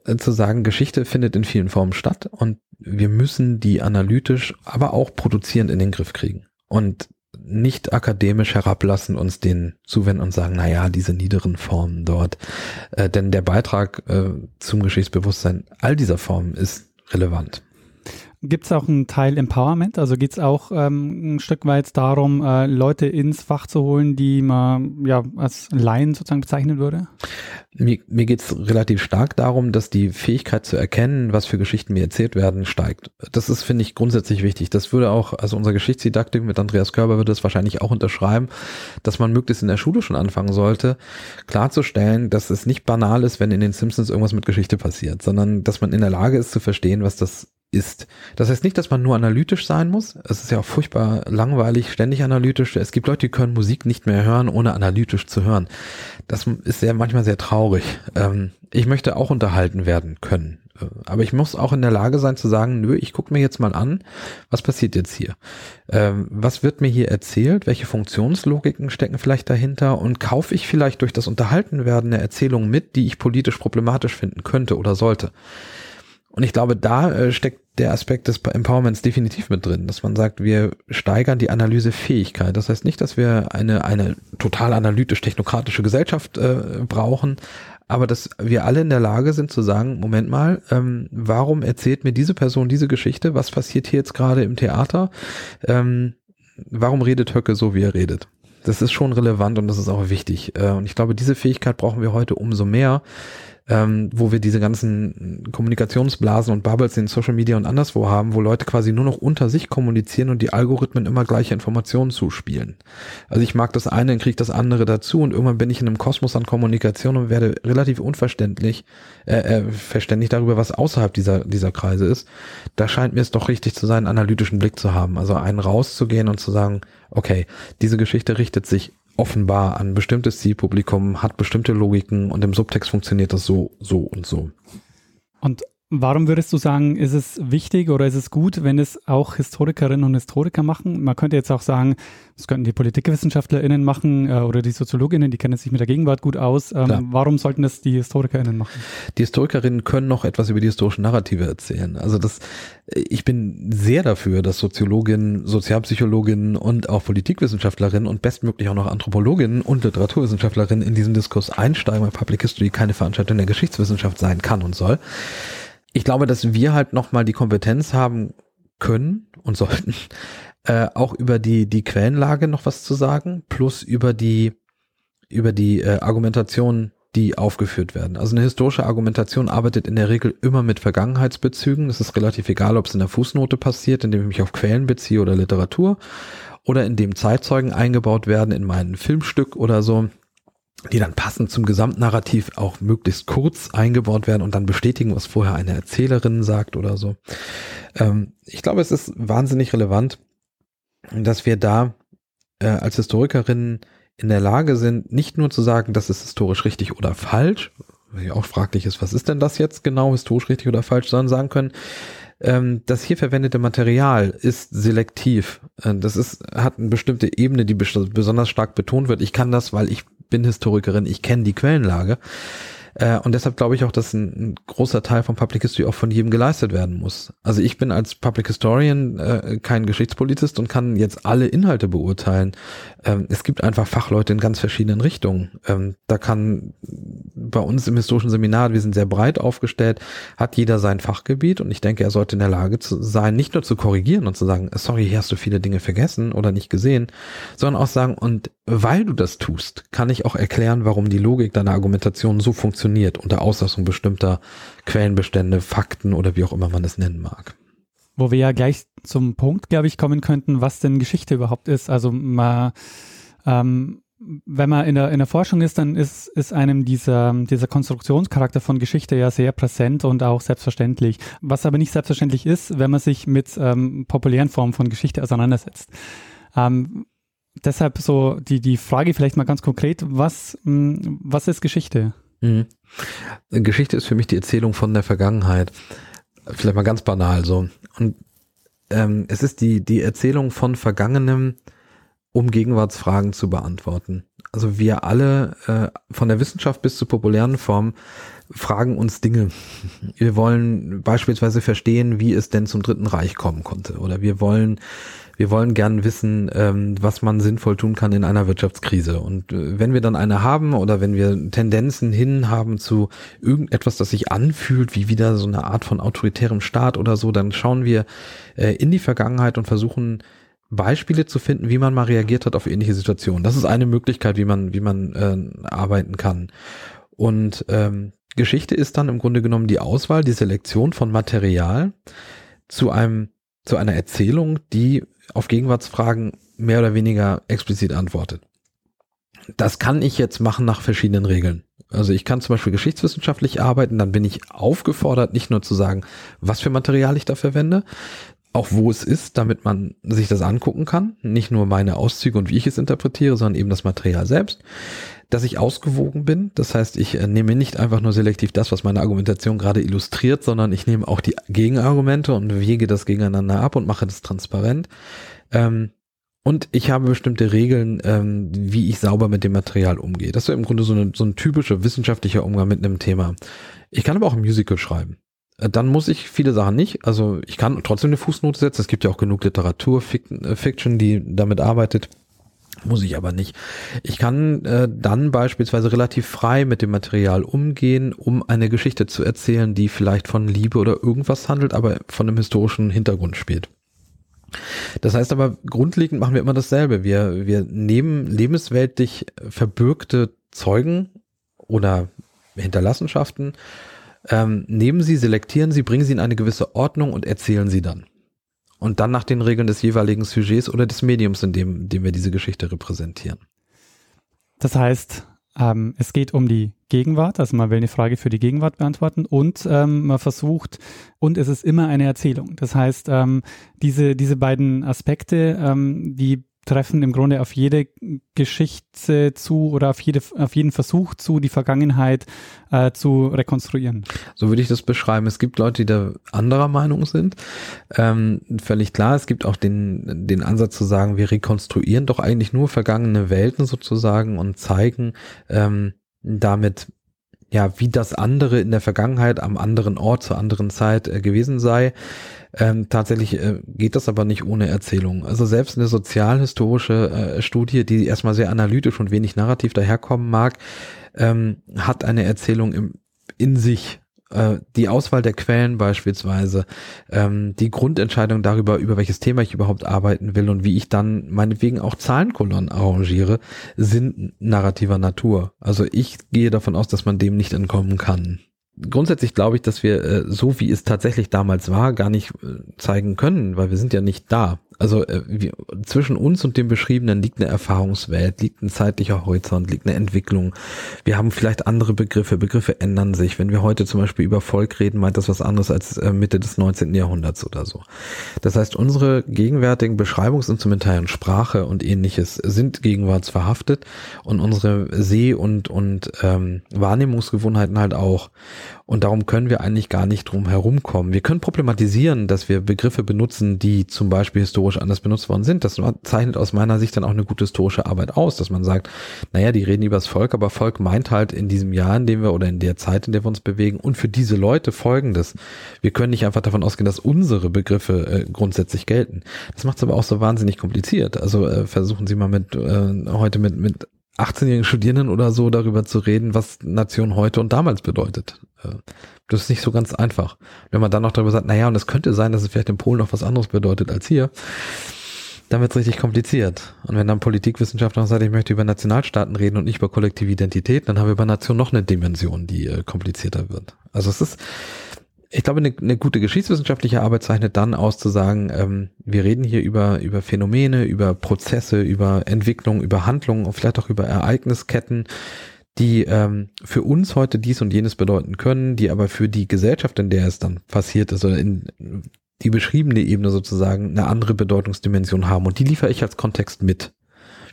äh, zu sagen, Geschichte findet in vielen Formen statt und wir müssen die analytisch, aber auch produzierend in den Griff kriegen. Und nicht akademisch herablassen, uns den zuwenden und sagen, na ja, diese niederen Formen dort. Äh, denn der Beitrag äh, zum Geschichtsbewusstsein all dieser Formen ist relevant. Gibt es auch einen Teil Empowerment? Also geht es auch ähm, ein Stück weit darum, äh, Leute ins Fach zu holen, die man ja als Laien sozusagen bezeichnen würde? Mir, mir geht es relativ stark darum, dass die Fähigkeit zu erkennen, was für Geschichten mir erzählt werden, steigt. Das ist, finde ich, grundsätzlich wichtig. Das würde auch, also unser Geschichtsdidaktik mit Andreas Körber würde es wahrscheinlich auch unterschreiben, dass man möglichst in der Schule schon anfangen sollte, klarzustellen, dass es nicht banal ist, wenn in den Simpsons irgendwas mit Geschichte passiert, sondern dass man in der Lage ist zu verstehen, was das ist. Das heißt nicht, dass man nur analytisch sein muss. Es ist ja auch furchtbar langweilig, ständig analytisch. Es gibt Leute, die können Musik nicht mehr hören, ohne analytisch zu hören. Das ist sehr manchmal sehr traurig. Ähm, ich möchte auch unterhalten werden können. Äh, aber ich muss auch in der Lage sein zu sagen, nö, ich gucke mir jetzt mal an, was passiert jetzt hier? Ähm, was wird mir hier erzählt? Welche Funktionslogiken stecken vielleicht dahinter? Und kaufe ich vielleicht durch das Unterhaltenwerden eine Erzählung mit, die ich politisch problematisch finden könnte oder sollte? Und ich glaube, da äh, steckt der Aspekt des Empowerments definitiv mit drin, dass man sagt, wir steigern die Analysefähigkeit. Das heißt nicht, dass wir eine, eine total analytisch-technokratische Gesellschaft äh, brauchen, aber dass wir alle in der Lage sind zu sagen, Moment mal, ähm, warum erzählt mir diese Person diese Geschichte? Was passiert hier jetzt gerade im Theater? Ähm, warum redet Höcke so, wie er redet? Das ist schon relevant und das ist auch wichtig. Äh, und ich glaube, diese Fähigkeit brauchen wir heute umso mehr, ähm, wo wir diese ganzen Kommunikationsblasen und Bubbles in Social Media und anderswo haben, wo Leute quasi nur noch unter sich kommunizieren und die Algorithmen immer gleiche Informationen zuspielen. Also ich mag das eine, dann kriege das andere dazu und irgendwann bin ich in einem Kosmos an Kommunikation und werde relativ unverständlich, äh, äh, verständlich darüber, was außerhalb dieser, dieser Kreise ist. Da scheint mir es doch richtig zu sein, einen analytischen Blick zu haben. Also einen rauszugehen und zu sagen, okay, diese Geschichte richtet sich offenbar an bestimmtes Zielpublikum, hat bestimmte Logiken und im Subtext funktioniert das so, so und so. Und Warum würdest du sagen, ist es wichtig oder ist es gut, wenn es auch Historikerinnen und Historiker machen? Man könnte jetzt auch sagen, das könnten die PolitikwissenschaftlerInnen machen äh, oder die Soziologinnen, die kennen sich mit der Gegenwart gut aus. Ähm, warum sollten das die HistorikerInnen machen? Die Historikerinnen können noch etwas über die historischen Narrative erzählen. Also das, ich bin sehr dafür, dass Soziologinnen, Sozialpsychologinnen und auch Politikwissenschaftlerinnen und bestmöglich auch noch Anthropologinnen und Literaturwissenschaftlerinnen in diesen Diskurs einsteigen, weil Public History keine Veranstaltung der Geschichtswissenschaft sein kann und soll ich glaube, dass wir halt nochmal die Kompetenz haben können und sollten, äh, auch über die, die Quellenlage noch was zu sagen, plus über die, über die äh, Argumentation, die aufgeführt werden. Also eine historische Argumentation arbeitet in der Regel immer mit Vergangenheitsbezügen. Es ist relativ egal, ob es in der Fußnote passiert, indem ich mich auf Quellen beziehe oder Literatur oder indem Zeitzeugen eingebaut werden in mein Filmstück oder so die dann passend zum Gesamtnarrativ auch möglichst kurz eingebaut werden und dann bestätigen, was vorher eine Erzählerin sagt oder so. Ähm, ich glaube, es ist wahnsinnig relevant, dass wir da äh, als Historikerinnen in der Lage sind, nicht nur zu sagen, das ist historisch richtig oder falsch, weil ja auch fraglich ist, was ist denn das jetzt genau, historisch richtig oder falsch, sondern sagen können, ähm, das hier verwendete Material ist selektiv. Äh, das ist, hat eine bestimmte Ebene, die besonders stark betont wird. Ich kann das, weil ich bin Historikerin, ich kenne die Quellenlage. Äh, und deshalb glaube ich auch, dass ein, ein, großer Teil von Public History auch von jedem geleistet werden muss. Also ich bin als Public Historian äh, kein Geschichtspolizist und kann jetzt alle Inhalte beurteilen. Ähm, es gibt einfach Fachleute in ganz verschiedenen Richtungen. Ähm, da kann bei uns im historischen Seminar, wir sind sehr breit aufgestellt, hat jeder sein Fachgebiet und ich denke, er sollte in der Lage zu sein, nicht nur zu korrigieren und zu sagen, sorry, hier hast du viele Dinge vergessen oder nicht gesehen, sondern auch sagen, und weil du das tust, kann ich auch erklären, warum die Logik deiner Argumentation so funktioniert unter Auslassung bestimmter Quellenbestände, Fakten oder wie auch immer man es nennen mag. Wo wir ja gleich zum Punkt, glaube ich, kommen könnten, was denn Geschichte überhaupt ist. Also mal, ähm, wenn man in der, in der Forschung ist, dann ist, ist einem dieser, dieser Konstruktionscharakter von Geschichte ja sehr präsent und auch selbstverständlich. Was aber nicht selbstverständlich ist, wenn man sich mit ähm, populären Formen von Geschichte auseinandersetzt. Ähm, deshalb so die, die Frage vielleicht mal ganz konkret, was, hm, was ist Geschichte? Mhm. Geschichte ist für mich die Erzählung von der Vergangenheit. Vielleicht mal ganz banal so. Und ähm, es ist die, die Erzählung von Vergangenem, um Gegenwartsfragen zu beantworten. Also wir alle, äh, von der Wissenschaft bis zur populären Form, fragen uns Dinge. Wir wollen beispielsweise verstehen, wie es denn zum Dritten Reich kommen konnte. Oder wir wollen wir wollen gern wissen, ähm, was man sinnvoll tun kann in einer Wirtschaftskrise. Und äh, wenn wir dann eine haben oder wenn wir Tendenzen hin haben zu irgendetwas, das sich anfühlt wie wieder so eine Art von autoritärem Staat oder so, dann schauen wir äh, in die Vergangenheit und versuchen Beispiele zu finden, wie man mal reagiert hat auf ähnliche Situationen. Das ist eine Möglichkeit, wie man, wie man äh, arbeiten kann. Und ähm, Geschichte ist dann im Grunde genommen die Auswahl, die Selektion von Material zu einem zu einer Erzählung, die auf Gegenwartsfragen mehr oder weniger explizit antwortet. Das kann ich jetzt machen nach verschiedenen Regeln. Also ich kann zum Beispiel geschichtswissenschaftlich arbeiten, dann bin ich aufgefordert, nicht nur zu sagen, was für Material ich da verwende, auch wo es ist, damit man sich das angucken kann. Nicht nur meine Auszüge und wie ich es interpretiere, sondern eben das Material selbst. Dass ich ausgewogen bin. Das heißt, ich äh, nehme nicht einfach nur selektiv das, was meine Argumentation gerade illustriert, sondern ich nehme auch die Gegenargumente und wege das gegeneinander ab und mache das transparent. Ähm, und ich habe bestimmte Regeln, ähm, wie ich sauber mit dem Material umgehe. Das ist im Grunde so, eine, so ein typischer wissenschaftlicher Umgang mit einem Thema. Ich kann aber auch ein Musical schreiben. Äh, dann muss ich viele Sachen nicht. Also ich kann trotzdem eine Fußnote setzen. Es gibt ja auch genug Literatur, äh, Fiction, die damit arbeitet. Muss ich aber nicht. Ich kann äh, dann beispielsweise relativ frei mit dem Material umgehen, um eine Geschichte zu erzählen, die vielleicht von Liebe oder irgendwas handelt, aber von einem historischen Hintergrund spielt. Das heißt aber, grundlegend machen wir immer dasselbe. Wir, wir nehmen lebensweltlich verbürgte Zeugen oder Hinterlassenschaften ähm, nehmen sie, selektieren sie, bringen sie in eine gewisse Ordnung und erzählen sie dann. Und dann nach den Regeln des jeweiligen Sujets oder des Mediums, in dem, dem wir diese Geschichte repräsentieren. Das heißt, ähm, es geht um die Gegenwart, also man will eine Frage für die Gegenwart beantworten und ähm, man versucht, und es ist immer eine Erzählung. Das heißt, ähm, diese, diese beiden Aspekte, ähm, die treffen im Grunde auf jede Geschichte zu oder auf, jede, auf jeden Versuch zu, die Vergangenheit äh, zu rekonstruieren. So würde ich das beschreiben. Es gibt Leute, die da anderer Meinung sind. Ähm, völlig klar. Es gibt auch den, den Ansatz zu sagen, wir rekonstruieren doch eigentlich nur vergangene Welten sozusagen und zeigen ähm, damit ja, wie das andere in der Vergangenheit am anderen Ort zur anderen Zeit äh, gewesen sei. Ähm, tatsächlich äh, geht das aber nicht ohne Erzählung. Also selbst eine sozialhistorische äh, Studie, die erstmal sehr analytisch und wenig narrativ daherkommen mag, ähm, hat eine Erzählung im, in sich. Äh, die Auswahl der Quellen beispielsweise, ähm, die Grundentscheidung darüber, über welches Thema ich überhaupt arbeiten will und wie ich dann meinetwegen auch Zahlenkolonnen arrangiere, sind narrativer Natur. Also ich gehe davon aus, dass man dem nicht entkommen kann grundsätzlich glaube ich, dass wir äh, so wie es tatsächlich damals war, gar nicht äh, zeigen können, weil wir sind ja nicht da. Also äh, wir, zwischen uns und dem Beschriebenen liegt eine Erfahrungswelt, liegt ein zeitlicher Horizont, liegt eine Entwicklung. Wir haben vielleicht andere Begriffe, Begriffe ändern sich. Wenn wir heute zum Beispiel über Volk reden, meint das was anderes als äh, Mitte des 19. Jahrhunderts oder so. Das heißt, unsere gegenwärtigen Beschreibungsinstrumentarien, Sprache und ähnliches sind gegenwartsverhaftet und unsere Seh- und, und ähm, Wahrnehmungsgewohnheiten halt auch. Und darum können wir eigentlich gar nicht drum herumkommen. Wir können problematisieren, dass wir Begriffe benutzen, die zum Beispiel historisch anders benutzt worden sind. Das zeichnet aus meiner Sicht dann auch eine gute historische Arbeit aus, dass man sagt, naja, die reden über das Volk, aber Volk meint halt in diesem Jahr, in dem wir oder in der Zeit, in der wir uns bewegen und für diese Leute folgendes. Wir können nicht einfach davon ausgehen, dass unsere Begriffe äh, grundsätzlich gelten. Das macht es aber auch so wahnsinnig kompliziert. Also äh, versuchen Sie mal mit äh, heute mit, mit 18-jährigen Studierenden oder so darüber zu reden, was Nation heute und damals bedeutet. Äh, das ist nicht so ganz einfach. Wenn man dann noch darüber sagt, naja, und es könnte sein, dass es vielleicht in Polen noch was anderes bedeutet als hier, dann wird es richtig kompliziert. Und wenn dann Politikwissenschaftler sagt, ich möchte über Nationalstaaten reden und nicht über kollektive Identität, dann haben wir bei Nation noch eine Dimension, die äh, komplizierter wird. Also es ist, ich glaube, eine, eine gute geschichtswissenschaftliche Arbeit zeichnet dann aus zu sagen, ähm, wir reden hier über, über Phänomene, über Prozesse, über Entwicklung, über Handlungen und vielleicht auch über Ereignisketten, die ähm, für uns heute dies und jenes bedeuten können, die aber für die Gesellschaft, in der es dann passiert ist, oder in die beschriebene Ebene sozusagen eine andere Bedeutungsdimension haben. Und die liefere ich als Kontext mit.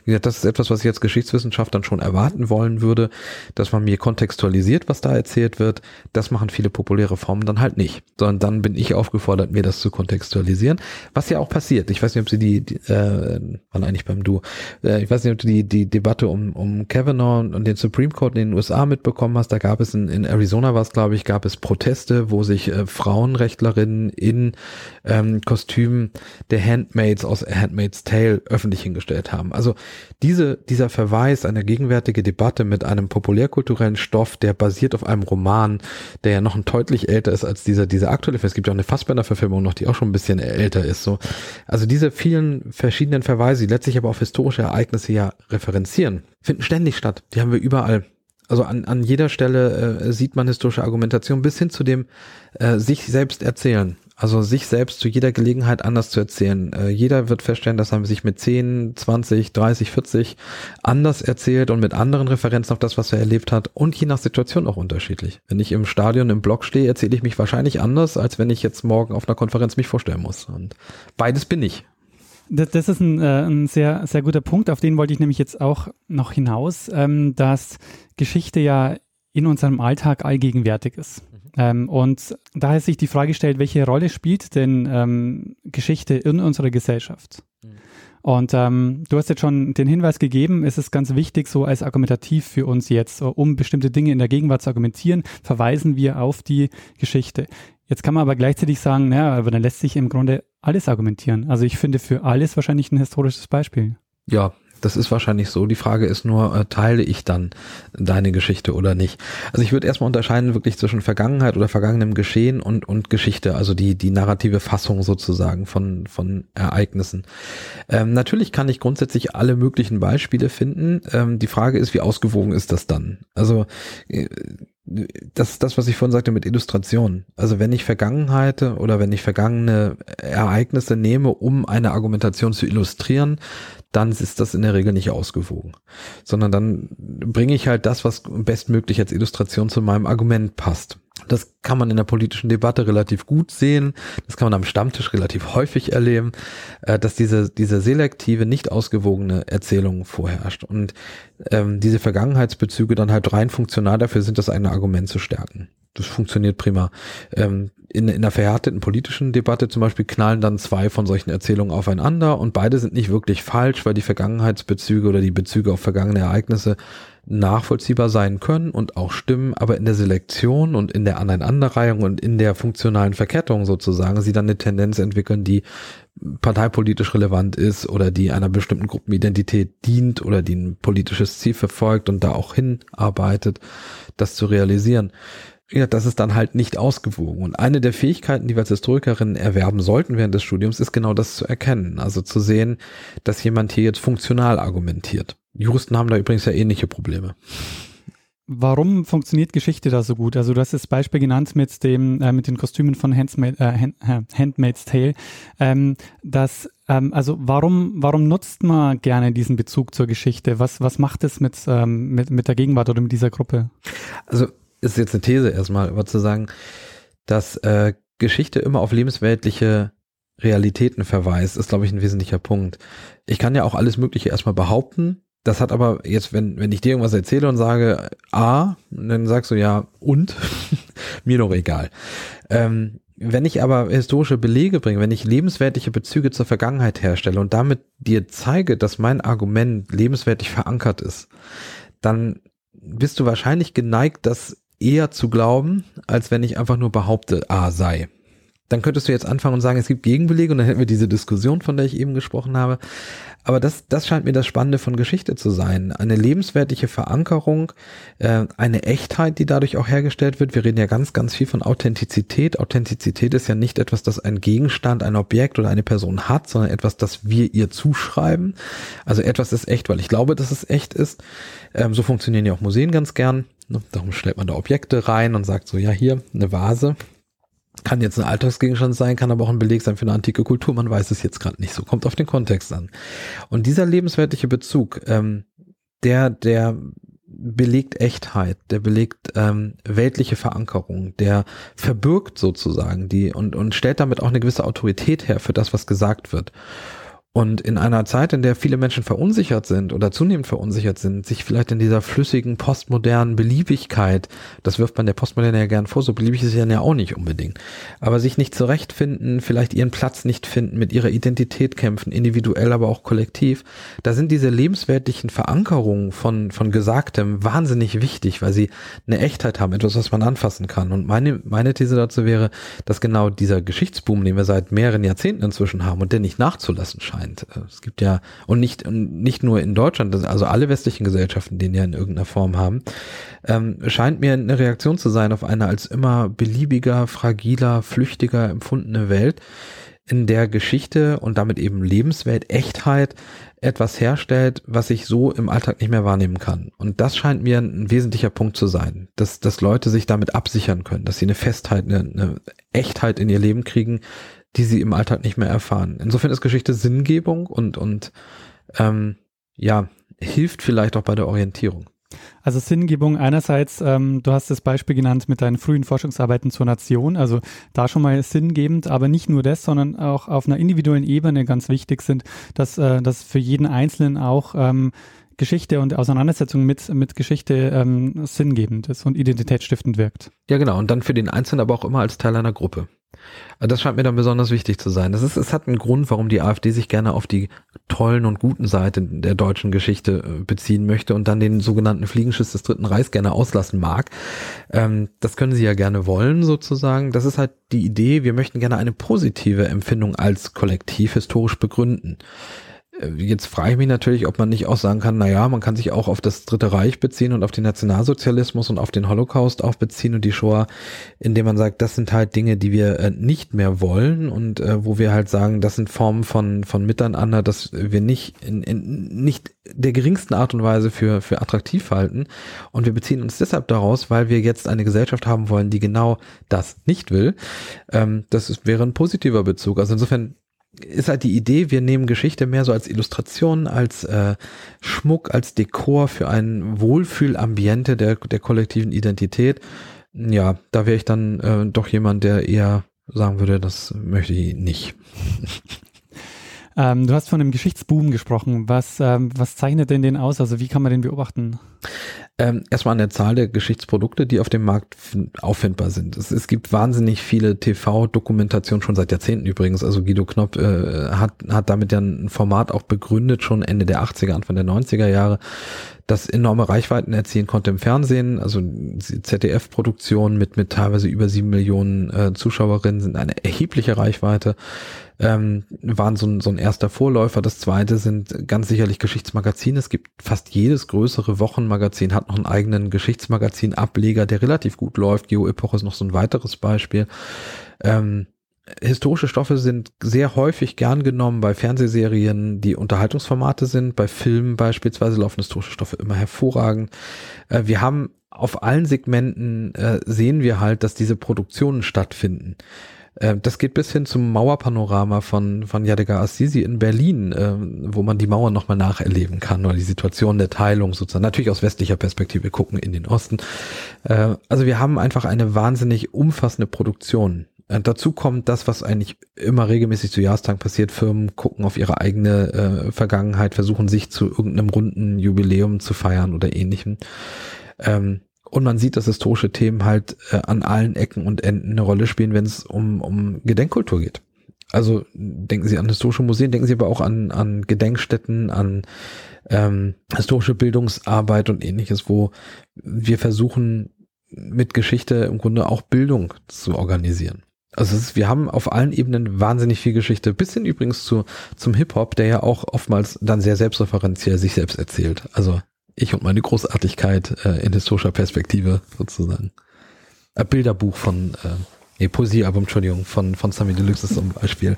Wie gesagt, das ist etwas, was ich als Geschichtswissenschaft dann schon erwarten wollen würde, dass man mir kontextualisiert, was da erzählt wird. Das machen viele populäre Formen dann halt nicht, sondern dann bin ich aufgefordert, mir das zu kontextualisieren, was ja auch passiert. Ich weiß nicht, ob Sie die, die äh, waren eigentlich beim Du, äh, ich weiß nicht, ob du die, die Debatte um, um Kavanaugh und den Supreme Court in den USA mitbekommen hast. Da gab es in, in Arizona was, glaube ich, gab es Proteste, wo sich äh, Frauenrechtlerinnen in ähm, Kostümen der Handmaids aus Handmaid's Tale öffentlich hingestellt haben. Also diese, dieser Verweis, eine gegenwärtige Debatte mit einem populärkulturellen Stoff, der basiert auf einem Roman, der ja noch ein deutlich älter ist als dieser, dieser aktuelle. Es gibt ja auch eine Fassbender-Verfilmung noch, die auch schon ein bisschen älter ist, so. Also diese vielen verschiedenen Verweise, die letztlich aber auf historische Ereignisse ja referenzieren, finden ständig statt. Die haben wir überall. Also an, an jeder Stelle äh, sieht man historische Argumentation bis hin zu dem äh, sich selbst erzählen. Also sich selbst zu jeder Gelegenheit anders zu erzählen. Äh, jeder wird feststellen, dass er sich mit 10, 20, 30, 40 anders erzählt und mit anderen Referenzen auf das, was er erlebt hat und je nach Situation auch unterschiedlich. Wenn ich im Stadion im Blog stehe, erzähle ich mich wahrscheinlich anders, als wenn ich jetzt morgen auf einer Konferenz mich vorstellen muss. Und beides bin ich. Das, das ist ein, äh, ein sehr, sehr guter Punkt, auf den wollte ich nämlich jetzt auch noch hinaus, ähm, dass Geschichte ja in unserem Alltag allgegenwärtig ist. Ähm, und daher sich die Frage stellt, welche Rolle spielt denn ähm, Geschichte in unserer Gesellschaft? Mhm. Und ähm, du hast jetzt schon den Hinweis gegeben, es ist ganz wichtig, so als argumentativ für uns jetzt, um bestimmte Dinge in der Gegenwart zu argumentieren, verweisen wir auf die Geschichte. Jetzt kann man aber gleichzeitig sagen, naja, aber dann lässt sich im Grunde alles argumentieren. Also ich finde für alles wahrscheinlich ein historisches Beispiel. Ja, das ist wahrscheinlich so. Die Frage ist nur, äh, teile ich dann deine Geschichte oder nicht? Also ich würde erstmal unterscheiden wirklich zwischen Vergangenheit oder vergangenem Geschehen und, und Geschichte, also die, die narrative Fassung sozusagen von, von Ereignissen. Ähm, natürlich kann ich grundsätzlich alle möglichen Beispiele finden. Ähm, die Frage ist, wie ausgewogen ist das dann? Also äh, das ist das, was ich vorhin sagte mit Illustration. Also wenn ich Vergangenheit oder wenn ich vergangene Ereignisse nehme, um eine Argumentation zu illustrieren, dann ist das in der Regel nicht ausgewogen. Sondern dann bringe ich halt das, was bestmöglich als Illustration zu meinem Argument passt. Das kann man in der politischen Debatte relativ gut sehen. Das kann man am Stammtisch relativ häufig erleben, äh, dass diese, diese selektive, nicht ausgewogene Erzählung vorherrscht. Und ähm, diese Vergangenheitsbezüge dann halt rein funktional dafür sind, das eigene Argument zu stärken. Das funktioniert prima. Ähm, in, in einer verhärteten politischen Debatte zum Beispiel knallen dann zwei von solchen Erzählungen aufeinander und beide sind nicht wirklich falsch, weil die Vergangenheitsbezüge oder die Bezüge auf vergangene Ereignisse nachvollziehbar sein können und auch stimmen, aber in der Selektion und in der Aneinanderreihung und in der funktionalen Verkettung sozusagen sie dann eine Tendenz entwickeln, die parteipolitisch relevant ist oder die einer bestimmten Gruppenidentität dient oder die ein politisches Ziel verfolgt und da auch hinarbeitet, das zu realisieren ja, das ist dann halt nicht ausgewogen. Und eine der Fähigkeiten, die wir als Historikerinnen erwerben sollten während des Studiums, ist genau das zu erkennen. Also zu sehen, dass jemand hier jetzt funktional argumentiert. Juristen haben da übrigens ja ähnliche Probleme. Warum funktioniert Geschichte da so gut? Also du hast das Beispiel genannt mit dem äh, mit den Kostümen von Handsmaid, äh, Hand, Handmaid's Tale. Ähm, das, ähm, also warum warum nutzt man gerne diesen Bezug zur Geschichte? Was was macht es mit ähm, mit mit der Gegenwart oder mit dieser Gruppe? Also ist jetzt eine These erstmal, aber zu sagen, dass äh, Geschichte immer auf lebensweltliche Realitäten verweist, ist, glaube ich, ein wesentlicher Punkt. Ich kann ja auch alles Mögliche erstmal behaupten. Das hat aber jetzt, wenn, wenn ich dir irgendwas erzähle und sage A, dann sagst du ja und, mir doch egal. Ähm, wenn ich aber historische Belege bringe, wenn ich lebenswertliche Bezüge zur Vergangenheit herstelle und damit dir zeige, dass mein Argument lebenswertig verankert ist, dann bist du wahrscheinlich geneigt, das eher zu glauben, als wenn ich einfach nur behaupte, A sei dann könntest du jetzt anfangen und sagen, es gibt Gegenbelege und dann hätten wir diese Diskussion, von der ich eben gesprochen habe. Aber das, das scheint mir das Spannende von Geschichte zu sein. Eine lebenswertliche Verankerung, äh, eine Echtheit, die dadurch auch hergestellt wird. Wir reden ja ganz, ganz viel von Authentizität. Authentizität ist ja nicht etwas, das ein Gegenstand, ein Objekt oder eine Person hat, sondern etwas, das wir ihr zuschreiben. Also etwas ist echt, weil ich glaube, dass es echt ist. Ähm, so funktionieren ja auch Museen ganz gern. Darum stellt man da Objekte rein und sagt so, ja, hier eine Vase, kann jetzt ein Alltagsgegenstand sein, kann aber auch ein Beleg sein für eine antike Kultur. Man weiß es jetzt gerade nicht so. Kommt auf den Kontext an. Und dieser lebenswertliche Bezug, ähm, der, der belegt Echtheit, der belegt ähm, weltliche Verankerung, der verbirgt sozusagen die und, und stellt damit auch eine gewisse Autorität her für das, was gesagt wird. Und in einer Zeit, in der viele Menschen verunsichert sind oder zunehmend verunsichert sind, sich vielleicht in dieser flüssigen, postmodernen Beliebigkeit, das wirft man der Postmoderne ja gern vor, so beliebig ist es ja auch nicht unbedingt, aber sich nicht zurechtfinden, vielleicht ihren Platz nicht finden, mit ihrer Identität kämpfen, individuell, aber auch kollektiv, da sind diese lebenswertlichen Verankerungen von, von Gesagtem wahnsinnig wichtig, weil sie eine Echtheit haben, etwas, was man anfassen kann. Und meine, meine These dazu wäre, dass genau dieser Geschichtsboom, den wir seit mehreren Jahrzehnten inzwischen haben und der nicht nachzulassen scheint, meint. Äh, es gibt ja, und nicht, nicht nur in Deutschland, also alle westlichen Gesellschaften, den ja in irgendeiner Form haben, ähm, scheint mir eine Reaktion zu sein auf eine als immer beliebiger, fragiler, flüchtiger empfundene Welt, in der Geschichte und damit eben Lebenswelt, Echtheit etwas herstellt, was ich so im Alltag nicht mehr wahrnehmen kann. Und das scheint mir ein wesentlicher Punkt zu sein, dass, dass Leute sich damit absichern können, dass sie eine Festheit, eine, eine Echtheit in ihr Leben kriegen, die sie im Alltag nicht mehr erfahren. Insofern ist Geschichte Sinngebung und, und ähm, ja, hilft vielleicht auch bei der Orientierung. Also Sinngebung einerseits, ähm, du hast das Beispiel genannt mit deinen frühen Forschungsarbeiten zur Nation, also da schon mal sinngebend, aber nicht nur das, sondern auch auf einer individuellen Ebene ganz wichtig sind, dass äh, das für jeden Einzelnen auch ähm, Geschichte und Auseinandersetzung mit, mit Geschichte ähm, sinngebend ist und identitätsstiftend wirkt. Ja, genau. Und dann für den Einzelnen aber auch immer als Teil einer Gruppe. Das scheint mir dann besonders wichtig zu sein. Das ist, es hat einen Grund, warum die AfD sich gerne auf die tollen und guten Seite der deutschen Geschichte äh, beziehen möchte und dann den sogenannten Fliegenschiss des Dritten Reichs gerne auslassen mag. Ähm, das können sie ja gerne wollen, sozusagen. Das ist halt die Idee, wir möchten gerne eine positive Empfindung als Kollektiv historisch begründen. Äh, jetzt frage ich mich natürlich, ob man nicht auch sagen kann, na ja, man kann sich auch auf das Dritte Reich beziehen und auf den Nationalsozialismus und auf den Holocaust auch beziehen und die Shoah, indem man sagt, das sind halt Dinge, die wir äh, nicht mehr wollen und äh, wo wir halt sagen, das sind Formen von, von Miteinander, dass wir nicht in, in nicht der geringsten Art und Weise für, für attraktiv halten. Und wir beziehen uns deshalb daraus, weil wir jetzt eine Gesellschaft haben wollen, die genau das nicht will. Ähm, das ist, wäre ein positiver Bezug. Also insofern ist halt die Idee, wir nehmen Geschichte mehr so als Illustration, als äh, Schmuck, als Dekor für ein Wohlfühlambiente der, der kollektiven Identität. Ja, da wäre ich dann äh, doch jemand, der eher sagen würde, das möchte ich nicht. Ähm, du hast von einem Geschichtsboom gesprochen. Was, ähm, was zeichnet denn den aus? Also wie kann man den beobachten? Ähm, erstmal an der Zahl der Geschichtsprodukte, die auf dem Markt auffindbar sind. Es, es gibt wahnsinnig viele TV-Dokumentationen, schon seit Jahrzehnten übrigens. Also Guido Knopp äh, hat, hat damit ja ein Format auch begründet, schon Ende der 80er, Anfang der 90er Jahre, das enorme Reichweiten erzielen konnte im Fernsehen. Also ZDF-Produktionen mit, mit teilweise über sieben Millionen äh, Zuschauerinnen sind eine erhebliche Reichweite ähm, waren so ein, so ein erster Vorläufer. Das zweite sind ganz sicherlich Geschichtsmagazine. Es gibt fast jedes größere Wochenmagazin hat noch einen eigenen Geschichtsmagazin-Ableger, der relativ gut läuft. Geo Epoch ist noch so ein weiteres Beispiel. Ähm, historische Stoffe sind sehr häufig gern genommen bei Fernsehserien, die Unterhaltungsformate sind. Bei Filmen beispielsweise laufen historische Stoffe immer hervorragend. Äh, wir haben auf allen Segmenten äh, sehen wir halt, dass diese Produktionen stattfinden. Äh, das geht bis hin zum Mauerpanorama von, von Yadega Assisi in Berlin, äh, wo man die Mauer nochmal nacherleben kann oder die Situation der Teilung sozusagen. Natürlich aus westlicher Perspektive gucken in den Osten. Äh, also wir haben einfach eine wahnsinnig umfassende Produktion. Äh, dazu kommt das, was eigentlich immer regelmäßig zu Jahrestagen passiert. Firmen gucken auf ihre eigene äh, Vergangenheit, versuchen sich zu irgendeinem runden Jubiläum zu feiern oder ähnlichem. Ähm, und man sieht, dass historische Themen halt äh, an allen Ecken und Enden eine Rolle spielen, wenn es um, um Gedenkkultur geht. Also denken Sie an historische Museen, denken Sie aber auch an, an Gedenkstätten, an ähm, historische Bildungsarbeit und ähnliches, wo wir versuchen, mit Geschichte im Grunde auch Bildung zu organisieren. Also ist, wir haben auf allen Ebenen wahnsinnig viel Geschichte, bis hin übrigens zu, zum Hip-Hop, der ja auch oftmals dann sehr selbstreferenziell sich selbst erzählt. Also ich und meine Großartigkeit äh, in historischer Perspektive sozusagen. Ein Bilderbuch von, äh, nee, Poesiealbum, Entschuldigung, von, von Sammy Deluxe zum Beispiel,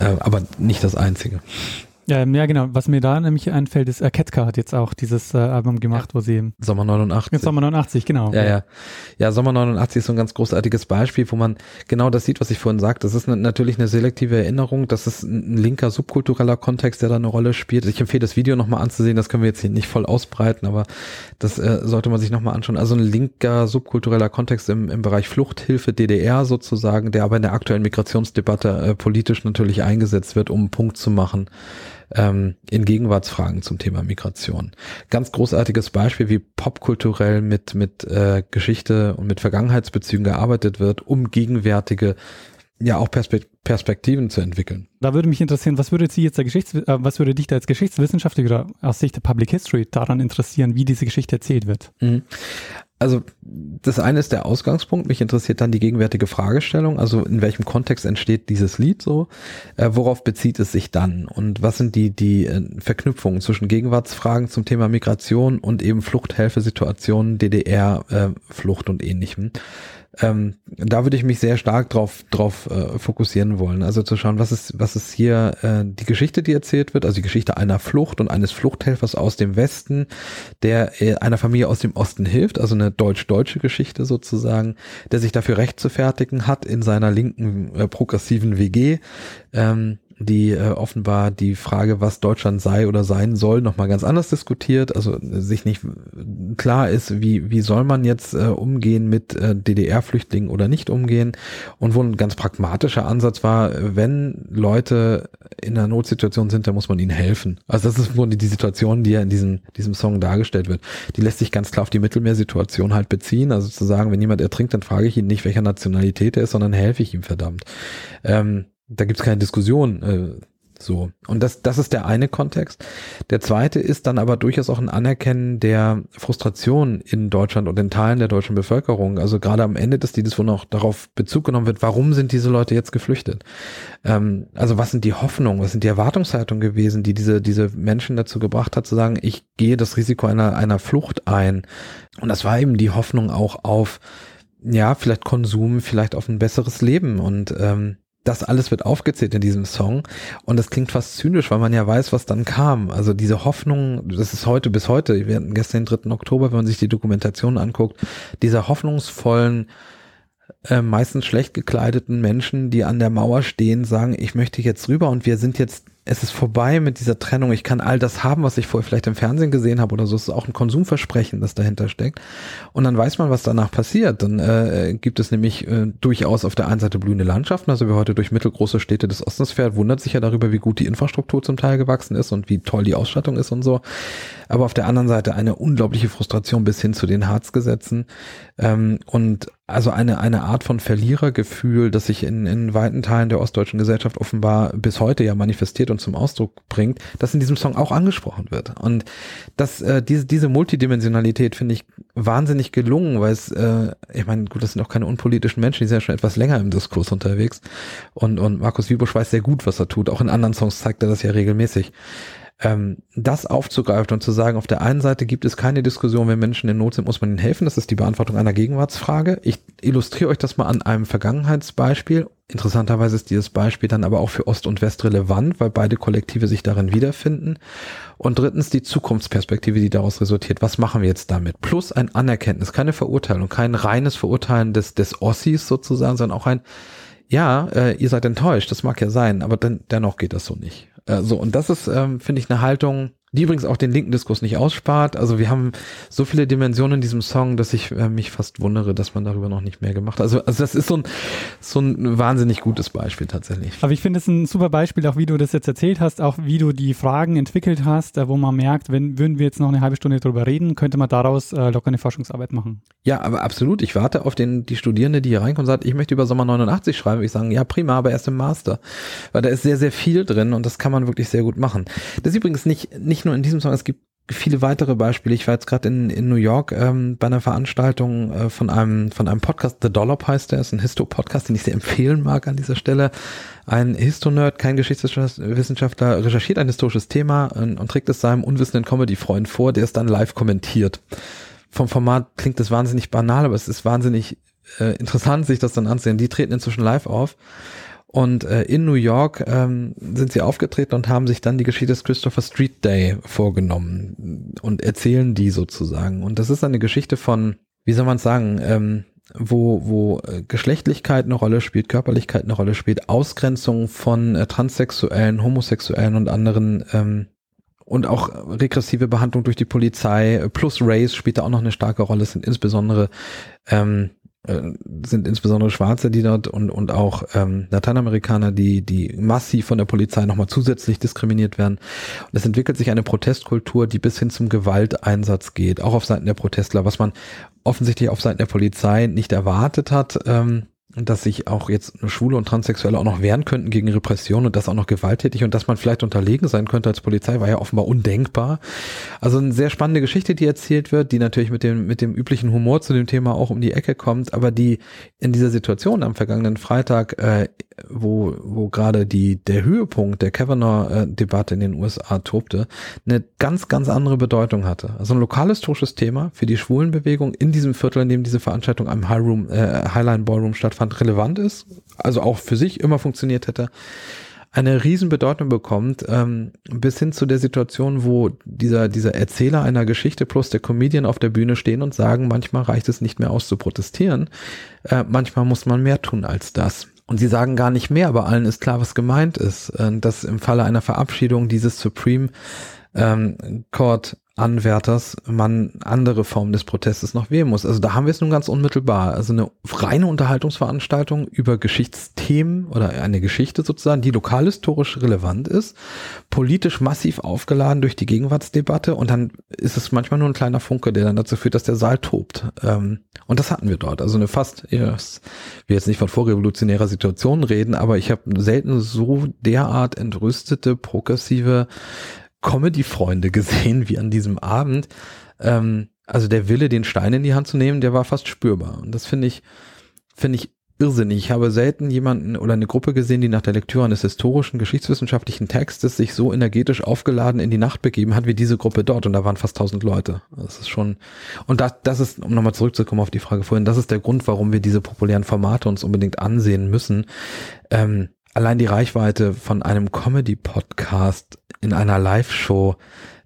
äh, aber nicht das einzige. Ja, ja, genau. Was mir da nämlich einfällt, ist, äh, Ketka hat jetzt auch dieses äh, Album gemacht, wo sie Sommer 89. Sommer 89, genau. Ja, ja. Ja, Sommer 89 ist so ein ganz großartiges Beispiel, wo man genau das sieht, was ich vorhin sagte. Das ist eine, natürlich eine selektive Erinnerung. Das ist ein linker subkultureller Kontext, der da eine Rolle spielt. Ich empfehle das Video nochmal anzusehen. Das können wir jetzt hier nicht voll ausbreiten, aber das äh, sollte man sich nochmal anschauen. Also ein linker subkultureller Kontext im, im Bereich Fluchthilfe DDR sozusagen, der aber in der aktuellen Migrationsdebatte äh, politisch natürlich eingesetzt wird, um einen Punkt zu machen ähm, in Gegenwartsfragen zum Thema Migration. Ganz großartiges Beispiel, wie popkulturell mit, mit äh, Geschichte und mit Vergangenheitsbezügen gearbeitet wird, um gegenwärtige ja auch Perspektiven zu entwickeln. Da würde mich interessieren, was würde Sie jetzt der Geschichts äh, was würde dich da als Geschichtswissenschaftler oder aus Sicht der Public History daran interessieren, wie diese Geschichte erzählt wird? Mhm also das eine ist der Ausgangspunkt. Mich interessiert dann die gegenwärtige Fragestellung. Also in welchem Kontext entsteht dieses Lied so? Äh, worauf bezieht es sich dann? Und was sind die, die äh, Verknüpfungen zwischen Gegenwartsfragen zum Thema Migration und eben Fluchthilfesituationen, DDR, äh, Flucht und ähnlichem? ähm, da würde ich mich sehr stark drauf, drauf äh, fokussieren wollen. Also zu schauen, was ist, was ist hier äh, die Geschichte, die erzählt wird, also die Geschichte einer Flucht und eines Fluchthelfers aus dem Westen, der äh, einer Familie aus dem Osten hilft, also eine deutsch-deutsche Geschichte sozusagen, der sich dafür recht zu fertigen hat in seiner linken äh, progressiven WG. Ähm, die äh, offenbar die Frage, was Deutschland sei oder sein soll, nochmal ganz anders diskutiert. Also sich nicht klar ist, wie, wie soll man jetzt äh, umgehen mit äh, DDR-Flüchtlingen oder nicht umgehen. Und wo ein ganz pragmatischer Ansatz war, wenn Leute in einer Notsituation sind, dann muss man ihnen helfen. Also das ist die Situation, die ja in diesem, diesem Song dargestellt wird. Die lässt sich ganz klar auf die Mittelmeersituation halt beziehen. Also zu sagen, wenn jemand ertrinkt, dann frage ich ihn nicht, welcher Nationalität er ist, sondern helfe ich ihm verdammt. Ähm, da gibt's keine Diskussion. Äh, so. Und das, das ist der eine Kontext. Der zweite ist dann aber durchaus auch ein Anerkennen der Frustration in Deutschland und in Teilen der deutschen Bevölkerung. Also gerade am Ende des Liedes, wo noch darauf Bezug genommen wird, warum sind diese Leute jetzt geflüchtet? Ähm, also was sind die Hoffnungen, was sind die Erwartungshaltungen gewesen, die diese, diese Menschen dazu gebracht hat, zu sagen, ich gehe das Risiko einer, einer Flucht ein. Und das war eben die Hoffnung auch auf, ja, vielleicht Konsum, vielleicht auf ein besseres Leben. Und ähm, das alles wird aufgezählt in diesem Song und das klingt fast zynisch, weil man ja weiß, was dann kam. Also diese Hoffnung, das ist heute bis heute, wir hatten gestern den 3. Oktober, wenn man sich die Dokumentation anguckt, dieser hoffnungsvollen, äh, meistens schlecht gekleideten Menschen, die an der Mauer stehen, sagen, ich möchte jetzt rüber und wir sind jetzt es ist vorbei mit dieser Trennung. Ich kann all das haben, was ich vorher vielleicht im Fernsehen gesehen habe oder so. Es ist auch ein Konsumversprechen, das dahinter steckt. Und dann weiß man, was danach passiert. Dann äh, gibt es nämlich äh, durchaus auf der einen Seite blühende Landschaften. Also wer heute durch mittelgroße Städte des Ostens fährt, wundert sich ja darüber, wie gut die Infrastruktur zum Teil gewachsen ist und wie toll die Ausstattung ist und so. Aber auf der anderen Seite eine unglaubliche Frustration bis hin zu den Harzgesetzen. Ähm, und also eine, eine Art von Verlierergefühl, das sich in, in weiten Teilen der ostdeutschen Gesellschaft offenbar bis heute ja manifestiert und zum Ausdruck bringt, das in diesem Song auch angesprochen wird. Und das, äh, diese, diese Multidimensionalität finde ich wahnsinnig gelungen, weil es, äh, ich meine, gut, das sind auch keine unpolitischen Menschen, die sind ja schon etwas länger im Diskurs unterwegs. Und, und Markus Wiebusch weiß sehr gut, was er tut. Auch in anderen Songs zeigt er das ja regelmäßig ähm, das aufzugreifen und zu sagen, auf der einen Seite gibt es keine Diskussion, wenn Menschen in Not sind, muss man ihnen helfen. Das ist die Beantwortung einer Gegenwartsfrage. Ich illustriere euch das mal an einem Vergangenheitsbeispiel. Interessanterweise ist dieses Beispiel dann aber auch für Ost und West relevant, weil beide Kollektive sich darin wiederfinden. Und drittens die Zukunftsperspektive, die daraus resultiert. Was machen wir jetzt damit? Plus ein Anerkenntnis, keine Verurteilung, kein reines Verurteilen des, des Ossis sozusagen, sondern auch ein, ja, äh, ihr seid enttäuscht, das mag ja sein, aber dann, dennoch geht das so nicht. Äh, so, und das ist, ähm, finde ich, eine Haltung, die übrigens auch den linken Diskurs nicht ausspart. Also wir haben so viele Dimensionen in diesem Song, dass ich äh, mich fast wundere, dass man darüber noch nicht mehr gemacht hat. Also, also das ist so ein, so ein wahnsinnig gutes Beispiel tatsächlich. Aber ich finde es ein super Beispiel, auch wie du das jetzt erzählt hast, auch wie du die Fragen entwickelt hast, wo man merkt, wenn würden wir jetzt noch eine halbe Stunde drüber reden, könnte man daraus äh, locker eine Forschungsarbeit machen. Ja, aber absolut. Ich warte auf den, die Studierende, die hier reinkommen und sagt, ich möchte über Sommer 89 schreiben. Ich sage, ja prima, aber erst im Master. Weil da ist sehr, sehr viel drin und das kann man wirklich sehr gut machen. Das ist übrigens nicht, nicht nur in diesem Song, es gibt viele weitere Beispiele. Ich war jetzt gerade in, in New York ähm, bei einer Veranstaltung äh, von einem von einem Podcast, The Dollop heißt der, ist ein Histo-Podcast, den ich sehr empfehlen mag an dieser Stelle. Ein Histonerd, kein Geschichtswissenschaftler, recherchiert ein historisches Thema und, und trägt es seinem unwissenden Comedy-Freund vor, der es dann live kommentiert. Vom Format klingt das wahnsinnig banal, aber es ist wahnsinnig äh, interessant, sich das dann anzusehen. Die treten inzwischen live auf und äh, in New York ähm, sind sie aufgetreten und haben sich dann die Geschichte des Christopher Street Day vorgenommen und erzählen die sozusagen. Und das ist eine Geschichte von, wie soll man sagen, ähm, wo, wo äh, Geschlechtlichkeit eine Rolle spielt, Körperlichkeit eine Rolle spielt, Ausgrenzung von äh, Transsexuellen, Homosexuellen und anderen ähm, und auch regressive Behandlung durch die Polizei plus Race spielt da auch noch eine starke Rolle. Es sind insbesondere ähm, äh, sind insbesondere Schwarze, die dort und, und auch ähm, Lateinamerikaner, die, die massiv von der Polizei nochmal zusätzlich diskriminiert werden. Und es entwickelt sich eine Protestkultur, die bis hin zum Gewalteinsatz geht, auch auf Seiten der Protestler, was man offensichtlich auf Seiten der Polizei nicht erwartet hat. Ähm, dass sich auch jetzt Schwule und Transsexuelle auch noch wehren könnten gegen Repression und das auch noch gewalttätig und dass man vielleicht unterlegen sein könnte als Polizei, war ja offenbar undenkbar. Also eine sehr spannende Geschichte, die erzählt wird, die natürlich mit dem, mit dem üblichen Humor zu dem Thema auch um die Ecke kommt, aber die in dieser Situation am vergangenen Freitag, äh, wo, wo gerade die, der Höhepunkt der Kavanaugh-Debatte in den USA tobte, eine ganz, ganz andere Bedeutung hatte. Also ein lokalhistorisches Thema für die Schwulenbewegung in diesem Viertel, in dem diese Veranstaltung am High Room, äh, Highline Ballroom stattfand, fand, relevant ist, also auch für sich immer funktioniert hätte, eine Riesenbedeutung bekommt, ähm, bis hin zu der Situation, wo dieser, dieser Erzähler einer Geschichte plus der Comedian auf der Bühne stehen und sagen, manchmal reicht es nicht mehr aus zu protestieren, äh, manchmal muss man mehr tun als das. Und sie sagen gar nicht mehr, aber allen ist klar, was gemeint ist, äh, dass im Falle einer Verabschiedung dieses Supreme ähm, Court Anwärters man andere Formen des Protestes noch wählen muss. Also da haben wir es nun ganz unmittelbar. Also eine reine Unterhaltungsveranstaltung über Geschichtsthemen oder eine Geschichte sozusagen, die lokalhistorisch relevant ist, politisch massiv aufgeladen durch die Gegenwartsdebatte und dann ist es manchmal nur ein kleiner Funke, der dann dazu führt, dass der Saal tobt. Ähm, und das hatten wir dort. Also eine fast, ich will jetzt nicht von vorrevolutionärer Situation reden, aber ich habe selten so derart entrüstete, progressive Comedy-Freunde gesehen wie an diesem Abend. Ähm, also der Wille, den Stein in die Hand zu nehmen, der war fast spürbar. Und das finde ich, finde ich irrsinnig. Ich habe selten jemanden oder eine Gruppe gesehen, die nach der Lektüre eines historischen, geschichtswissenschaftlichen Textes sich so energetisch aufgeladen in die Nacht begeben hat wie diese Gruppe dort. Und da waren fast tausend Leute. Das ist schon, und das, das ist, um nochmal zurückzukommen auf die Frage vorhin, das ist der Grund, warum wir diese populären Formate uns unbedingt ansehen müssen. Ähm, allein die Reichweite von einem Comedy-Podcast in einer Live-Show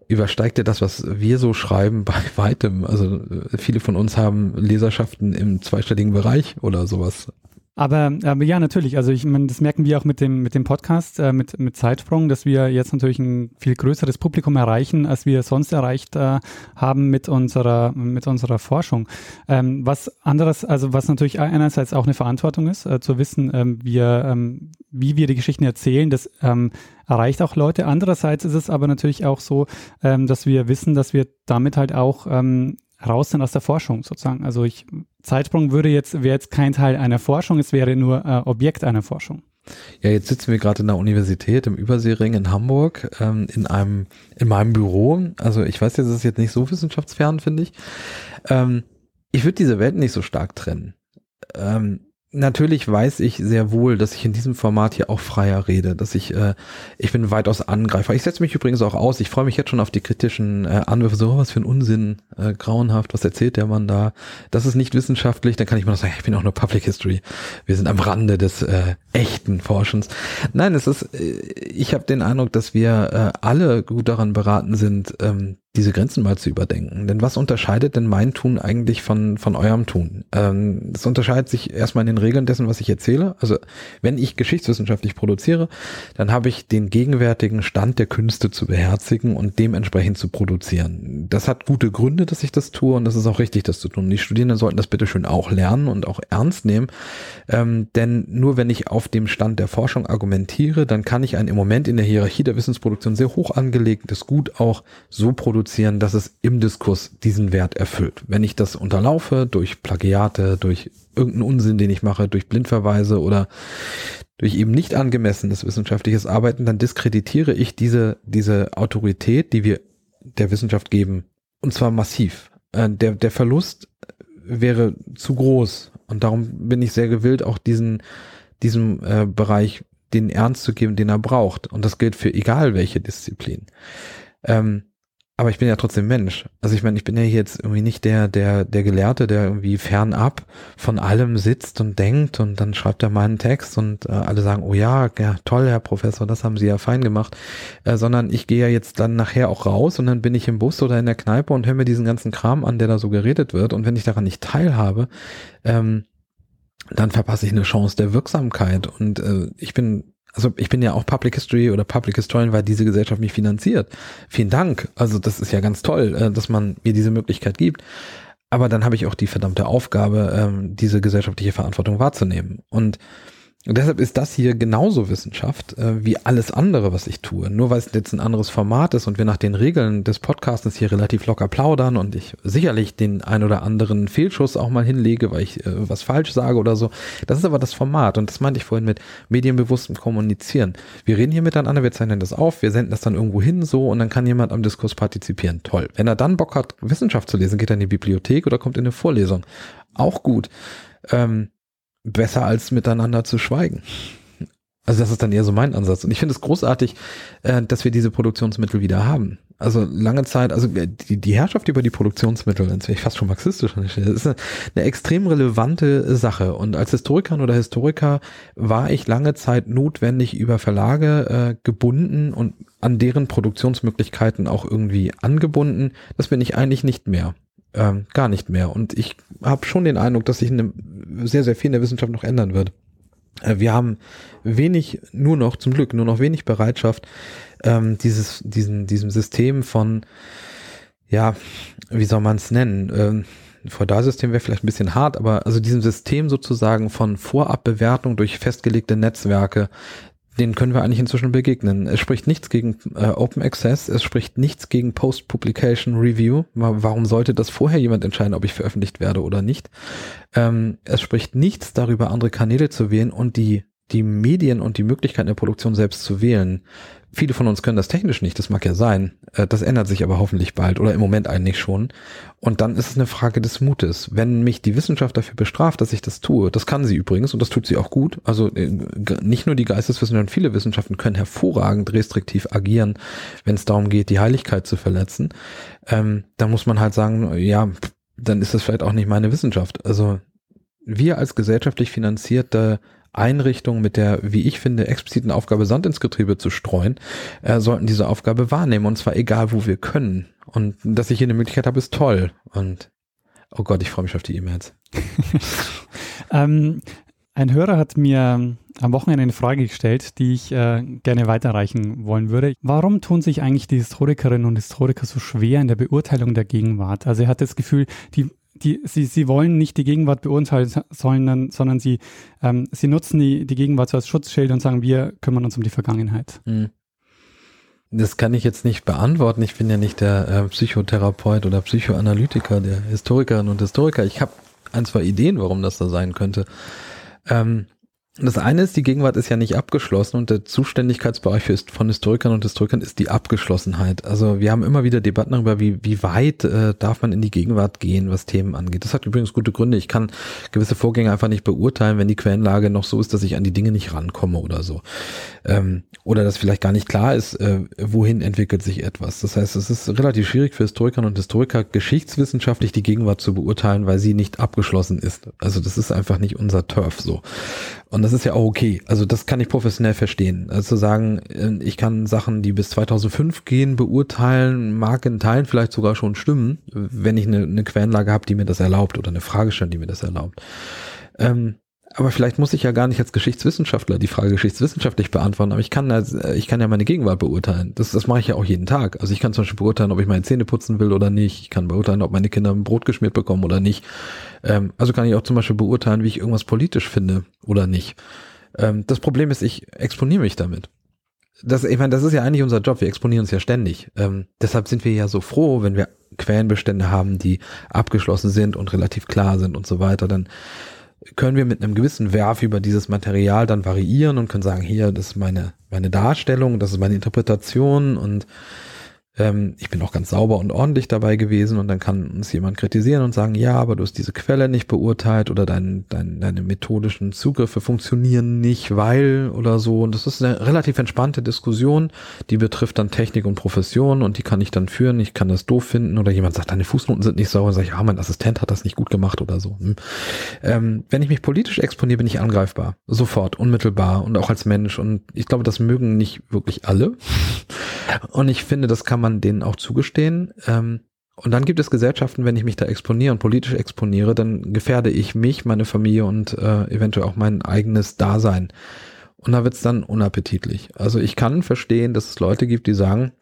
übersteigt ja das, was wir so schreiben, bei weitem. Also äh, viele von uns haben Leserschaften im zweistelligen Bereich oder sowas. Aber, aber ja, natürlich. Also ich meine, das merken wir auch mit dem, mit dem Podcast, äh, mit, mit Zeitsprung, dass wir jetzt natürlich ein viel größeres Publikum erreichen, als wir sonst erreicht äh, haben mit unserer, mit unserer Forschung. Ähm, was anderes, also was natürlich einerseits auch eine Verantwortung ist, äh, zu wissen, ähm, wir, ähm, wie wir die Geschichten erzählen, das ähm, erreicht auch Leute. Andererseits ist es aber natürlich auch so, ähm, dass wir wissen, dass wir damit halt auch ähm, raus sind aus der Forschung sozusagen. Also ich, Zeitsprung würde jetzt, wäre jetzt kein Teil einer Forschung, es wäre nur äh, Objekt einer Forschung. Ja, jetzt sitzen wir gerade in der Universität im Überseering in Hamburg, ähm, in einem, in meinem Büro. Also ich weiß jetzt, es ist jetzt nicht so wissenschaftsfern, finde ich. Ähm, ich würde diese Welt nicht so stark trennen. Ähm, natürlich weiß ich sehr wohl, dass ich in diesem Format hier auch freier rede, dass ich, äh, ich bin weitaus Angreifer. Ich setze mich übrigens auch aus. Ich freue mich jetzt schon auf die kritischen äh, Anwürfe. So, was für ein Unsinn, äh, grauenhaft, was erzählt der Mann da? Das ist nicht wissenschaftlich. Dann kann ich mal noch sagen, ich bin auch nur Public History. Wir sind am Rande des äh, echten Forschens. Nein, es ist, äh, ich habe den Eindruck, dass wir äh, alle gut daran beraten sind, ähm, diese Grenzen mal zu überdenken. Denn was unterscheidet denn mein Tun eigentlich von, von eurem Tun? Ähm, das unterscheidet sich erstmal in den Regeln dessen, was ich erzähle. Also wenn ich geschichtswissenschaftlich produziere, dann habe ich den gegenwärtigen Stand der Künste zu beherzigen und dementsprechend zu produzieren. Das hat gute Gründe, dass ich das tue und das ist auch richtig, das zu tun. Die Studierenden sollten das bitte schön auch lernen und auch ernst nehmen. Ähm, denn nur wenn ich auf dem Stand der Forschung argumentiere, dann kann ich ein im Moment in der Hierarchie der Wissensproduktion sehr hoch angelegtes Gut auch so produzieren, produzieren, dass es im Diskurs diesen Wert erfüllt. Wenn ich das unterlaufe durch Plagiate, durch irgendeinen Unsinn, den ich mache, durch Blindverweise oder durch eben nicht angemessenes wissenschaftliches Arbeiten, dann diskreditiere ich diese, diese Autorität, die wir der Wissenschaft geben. Und zwar massiv. Äh, der, der Verlust wäre zu groß. Und darum bin ich sehr gewillt, auch diesen, diesem äh, Bereich den Ernst zu geben, den er braucht. Und das gilt für egal welche Disziplin. Ähm, aber ich bin ja trotzdem Mensch. Also ich meine, ich bin ja jetzt irgendwie nicht der, der, der Gelehrte, der irgendwie fernab von allem sitzt und denkt und dann schreibt er mal einen Text und äh, alle sagen, oh ja, ja, toll, Herr Professor, das haben Sie ja fein gemacht. Äh, sondern ich gehe ja jetzt dann nachher auch raus und dann bin ich im Bus oder in der Kneipe und höre mir diesen ganzen Kram an, der da so geredet wird. Und wenn ich daran nicht teilhabe, ähm, dann verpasse ich eine Chance der Wirksamkeit. Und äh, ich bin also ich bin ja auch Public History oder Public Historian, weil diese Gesellschaft mich finanziert. Vielen Dank. Also das ist ja ganz toll, äh, dass man mir diese Möglichkeit gibt. Aber dann habe ich auch die verdammte Aufgabe, ähm, diese gesellschaftliche Verantwortung wahrzunehmen. Und und deshalb ist das hier genauso Wissenschaft äh, wie alles andere, was ich tue. Nur weil es jetzt ein anderes Format ist und wir nach den Regeln des Podcasts hier relativ locker plaudern und ich sicherlich den ein oder anderen Fehlschuss auch mal hinlege, weil ich äh, was falsch sage oder so. Das ist aber das Format und das meinte ich vorhin mit medienbewusstem Kommunizieren. Wir reden hier miteinander, wir zeichnen das auf, wir senden das dann irgendwo hin so und dann kann jemand am Diskurs partizipieren. Toll. Wenn er dann Bock hat, Wissenschaft zu lesen, geht er in die Bibliothek oder kommt in eine Vorlesung. Auch gut. Ähm, besser als miteinander zu schweigen. Also das ist dann eher so mein Ansatz. Und ich finde es großartig, äh, dass wir diese Produktionsmittel wieder haben. Also lange Zeit, also äh, die, die Herrschaft über die Produktionsmittel, jetzt wäre ich fast schon marxistisch, das ist eine, eine extrem relevante Sache. Und als Historikerin oder Historiker war ich lange Zeit notwendig über Verlage äh, gebunden und an deren Produktionsmöglichkeiten auch irgendwie angebunden. Das bin ich eigentlich nicht mehr ähm, gar nicht mehr. Und ich habe schon den Eindruck, dass sich eine, sehr, sehr viel in der Wissenschaft noch ändern wird. Äh, wir haben wenig, nur noch, zum Glück, nur noch wenig Bereitschaft, ähm, dieses, diesen, diesem System von, ja, wie soll man es nennen? Ähm, Feudalsystem wäre vielleicht ein bisschen hart, aber also diesem System sozusagen von Vorabbewertung durch festgelegte Netzwerke, den können wir eigentlich inzwischen begegnen. Es spricht nichts gegen äh, Open Access, es spricht nichts gegen Post-Publication Review. Warum sollte das vorher jemand entscheiden, ob ich veröffentlicht werde oder nicht? Ähm, es spricht nichts darüber, andere Kanäle zu wählen und die die Medien und die Möglichkeiten der Produktion selbst zu wählen. Viele von uns können das technisch nicht, das mag ja sein. Äh, das ändert sich aber hoffentlich bald oder im Moment eigentlich schon. Und dann ist es eine Frage des Mutes. Wenn mich die Wissenschaft dafür bestraft, dass ich das tue, das kann sie übrigens und das tut sie auch gut. Also äh, nicht nur die Geisteswissenschaften, viele Wissenschaften können hervorragend restriktiv agieren, wenn es darum geht, die Heiligkeit zu verletzen. Ähm, dann muss man halt sagen, ja, dann ist das vielleicht auch nicht meine Wissenschaft. Also wir als gesellschaftlich finanzierte Einrichtungen mit der, wie ich finde, expliziten Aufgabe, Sand ins Getriebe zu streuen, äh, sollten diese Aufgabe wahrnehmen und zwar egal, wo wir können. Und dass ich hier eine Möglichkeit habe, ist toll. Und oh Gott, ich freue mich auf die E-Mails. ähm, ein Hörer hat mir am Wochenende eine Frage gestellt, die ich äh, gerne weiterreichen wollen würde. Warum tun sich eigentlich die Historikerinnen und Historiker so schwer in der Beurteilung der Gegenwart? Also er hat das Gefühl, die die, sie, sie wollen nicht die Gegenwart beurteilen, sondern, sondern sie, ähm, sie nutzen die, die Gegenwart so als Schutzschild und sagen, wir kümmern uns um die Vergangenheit. Hm. Das kann ich jetzt nicht beantworten. Ich bin ja nicht der äh, Psychotherapeut oder Psychoanalytiker der Historikerinnen und Historiker. Ich habe ein, zwei Ideen, warum das da sein könnte. Ähm, das eine ist, die Gegenwart ist ja nicht abgeschlossen und der Zuständigkeitsbereich für, von Historikern und Historikern ist die Abgeschlossenheit. Also wir haben immer wieder Debatten darüber, wie, wie weit äh, darf man in die Gegenwart gehen, was Themen angeht. Das hat übrigens gute Gründe. Ich kann gewisse Vorgänge einfach nicht beurteilen, wenn die Quellenlage noch so ist, dass ich an die Dinge nicht rankomme oder so. Ähm, oder dass vielleicht gar nicht klar ist, äh, wohin entwickelt sich etwas. Das heißt, es ist relativ schwierig für Historikerinnen und Historiker, geschichtswissenschaftlich die Gegenwart zu beurteilen, weil sie nicht abgeschlossen ist. Also das ist einfach nicht unser Turf so. Und das ist ja auch okay. Also das kann ich professionell verstehen. Also zu sagen, äh, ich kann Sachen, die bis 2005 gehen, beurteilen, mag in Teilen vielleicht sogar schon stimmen, wenn ich eine, eine Quellenlage habe, die mir das erlaubt oder eine Fragestellung, die mir das erlaubt. Ähm, aber vielleicht muss ich ja gar nicht als Geschichtswissenschaftler die Frage geschichtswissenschaftlich beantworten, aber ich kann, äh, ich kann ja meine Gegenwart beurteilen. Das, das mache ich ja auch jeden Tag. Also ich kann zum Beispiel beurteilen, ob ich meine Zähne putzen will oder nicht. Ich kann beurteilen, ob meine Kinder ein Brot geschmiert bekommen oder nicht. Ähm, also kann ich auch zum Beispiel beurteilen, wie ich irgendwas politisch finde oder nicht. Ähm, das Problem ist, ich exponiere mich damit. Das, ich meine, das ist ja eigentlich unser Job. Wir exponieren uns ja ständig. Ähm, deshalb sind wir ja so froh, wenn wir Quellenbestände haben, die abgeschlossen sind und relativ klar sind und so weiter. Dann können wir mit einem gewissen Werf über dieses Material dann variieren und können sagen, hier, das ist meine, meine Darstellung, das ist meine Interpretation und ähm, ich bin auch ganz sauber und ordentlich dabei gewesen und dann kann uns jemand kritisieren und sagen, ja, aber du hast diese Quelle nicht beurteilt oder dein, dein, deine methodischen Zugriffe funktionieren nicht, weil oder so. Und das ist eine relativ entspannte Diskussion, die betrifft dann Technik und Profession und die kann ich dann führen. Ich kann das doof finden oder jemand sagt, deine Fußnoten sind nicht sauber, sage ich, ah, mein Assistent hat das nicht gut gemacht oder so. Hm. Ähm, wenn ich mich politisch exponiere, bin ich angreifbar. Sofort, unmittelbar und auch als Mensch. Und ich glaube, das mögen nicht wirklich alle. Und ich finde, das kann man denen auch zugestehen. Ähm, und dann gibt es Gesellschaften, wenn ich mich da exponiere und politisch exponiere, dann gefährde ich mich, meine Familie und äh, eventuell auch mein eigenes Dasein. Und da wird es dann unappetitlich. Also ich kann verstehen, dass es Leute gibt, die sagen,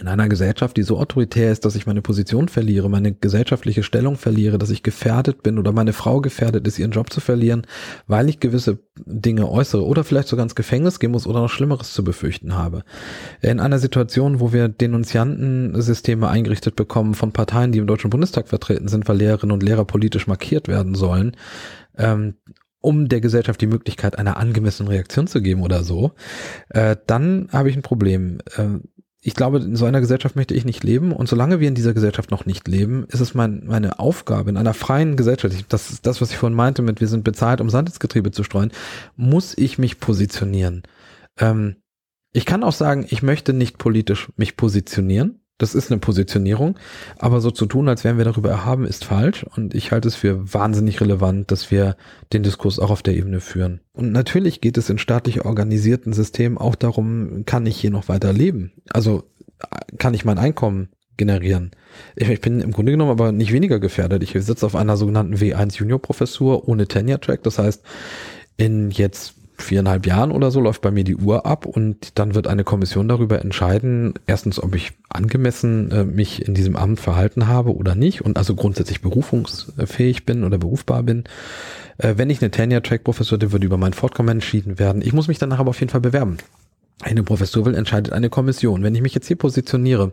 in einer Gesellschaft, die so autoritär ist, dass ich meine Position verliere, meine gesellschaftliche Stellung verliere, dass ich gefährdet bin oder meine Frau gefährdet ist, ihren Job zu verlieren, weil ich gewisse Dinge äußere oder vielleicht sogar ins Gefängnis gehen muss oder noch Schlimmeres zu befürchten habe. In einer Situation, wo wir Denunziantensysteme eingerichtet bekommen von Parteien, die im Deutschen Bundestag vertreten sind, weil Lehrerinnen und Lehrer politisch markiert werden sollen, ähm, um der Gesellschaft die Möglichkeit einer angemessenen Reaktion zu geben oder so, äh, dann habe ich ein Problem. Äh, ich glaube, in so einer Gesellschaft möchte ich nicht leben. Und solange wir in dieser Gesellschaft noch nicht leben, ist es mein, meine Aufgabe in einer freien Gesellschaft, das ist das, was ich vorhin meinte mit, wir sind bezahlt, um Sand ins Getriebe zu streuen, muss ich mich positionieren. Ähm, ich kann auch sagen, ich möchte nicht politisch mich positionieren. Das ist eine Positionierung, aber so zu tun, als wären wir darüber erhaben, ist falsch und ich halte es für wahnsinnig relevant, dass wir den Diskurs auch auf der Ebene führen. Und natürlich geht es in staatlich organisierten Systemen auch darum, kann ich hier noch weiter leben? Also kann ich mein Einkommen generieren? Ich, bin im Grunde genommen aber nicht weniger gefährdet. Ich sitze auf einer sogenannten W1 Junior Professur ohne Tenure Track. Das heißt, in jetzt viereinhalb Jahren oder so läuft bei mir die Uhr ab und dann wird eine Kommission darüber entscheiden, erstens, ob ich angemessen äh, mich in diesem Amt verhalten habe oder nicht und also grundsätzlich berufungsfähig bin oder berufbar bin. Äh, wenn ich eine Tenure-Track-Professur, dann würde über mein Fortkommen entschieden werden. Ich muss mich danach aber auf jeden Fall bewerben. Eine Professur will, entscheidet eine Kommission. Wenn ich mich jetzt hier positioniere,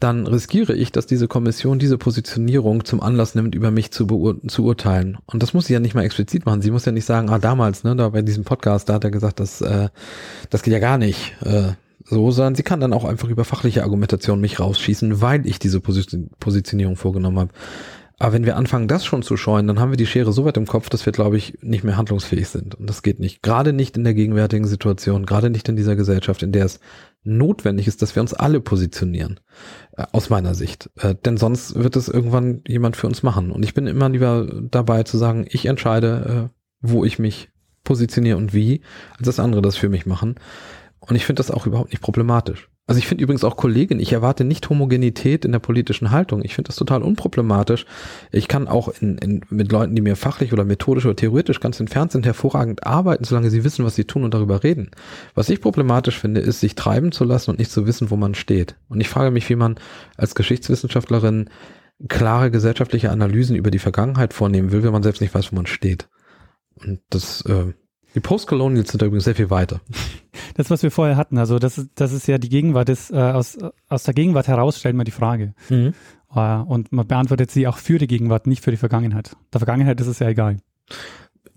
dann riskiere ich, dass diese Kommission diese Positionierung zum Anlass nimmt, über mich zu, zu urteilen. Und das muss sie ja nicht mal explizit machen. Sie muss ja nicht sagen, ah, damals, ne, da bei diesem Podcast, da hat er gesagt, dass, äh, das geht ja gar nicht. Äh, so, sondern sie kann dann auch einfach über fachliche Argumentation mich rausschießen, weil ich diese Positionierung vorgenommen habe. Aber wenn wir anfangen, das schon zu scheuen, dann haben wir die Schere so weit im Kopf, dass wir, glaube ich, nicht mehr handlungsfähig sind. Und das geht nicht. Gerade nicht in der gegenwärtigen Situation, gerade nicht in dieser Gesellschaft, in der es notwendig ist, dass wir uns alle positionieren, äh, aus meiner Sicht. Äh, denn sonst wird es irgendwann jemand für uns machen. Und ich bin immer lieber dabei zu sagen, ich entscheide, äh, wo ich mich positioniere und wie, als dass andere das für mich machen. Und ich finde das auch überhaupt nicht problematisch. Also ich finde übrigens auch Kollegin, ich erwarte nicht Homogenität in der politischen Haltung. Ich finde das total unproblematisch. Ich kann auch in, in, mit Leuten, die mir fachlich oder methodisch oder theoretisch ganz entfernt sind, hervorragend arbeiten, solange sie wissen, was sie tun und darüber reden. Was ich problematisch finde, ist, sich treiben zu lassen und nicht zu wissen, wo man steht. Und ich frage mich, wie man als Geschichtswissenschaftlerin klare gesellschaftliche Analysen über die Vergangenheit vornehmen will, wenn man selbst nicht weiß, wo man steht. Und das äh, die Postcolonials sind da übrigens sehr viel weiter. Das, was wir vorher hatten, also das ist, das ist ja die Gegenwart, ist, äh, aus, aus der Gegenwart heraus stellt man die Frage. Mhm. Äh, und man beantwortet sie auch für die Gegenwart, nicht für die Vergangenheit. Der Vergangenheit ist es ja egal.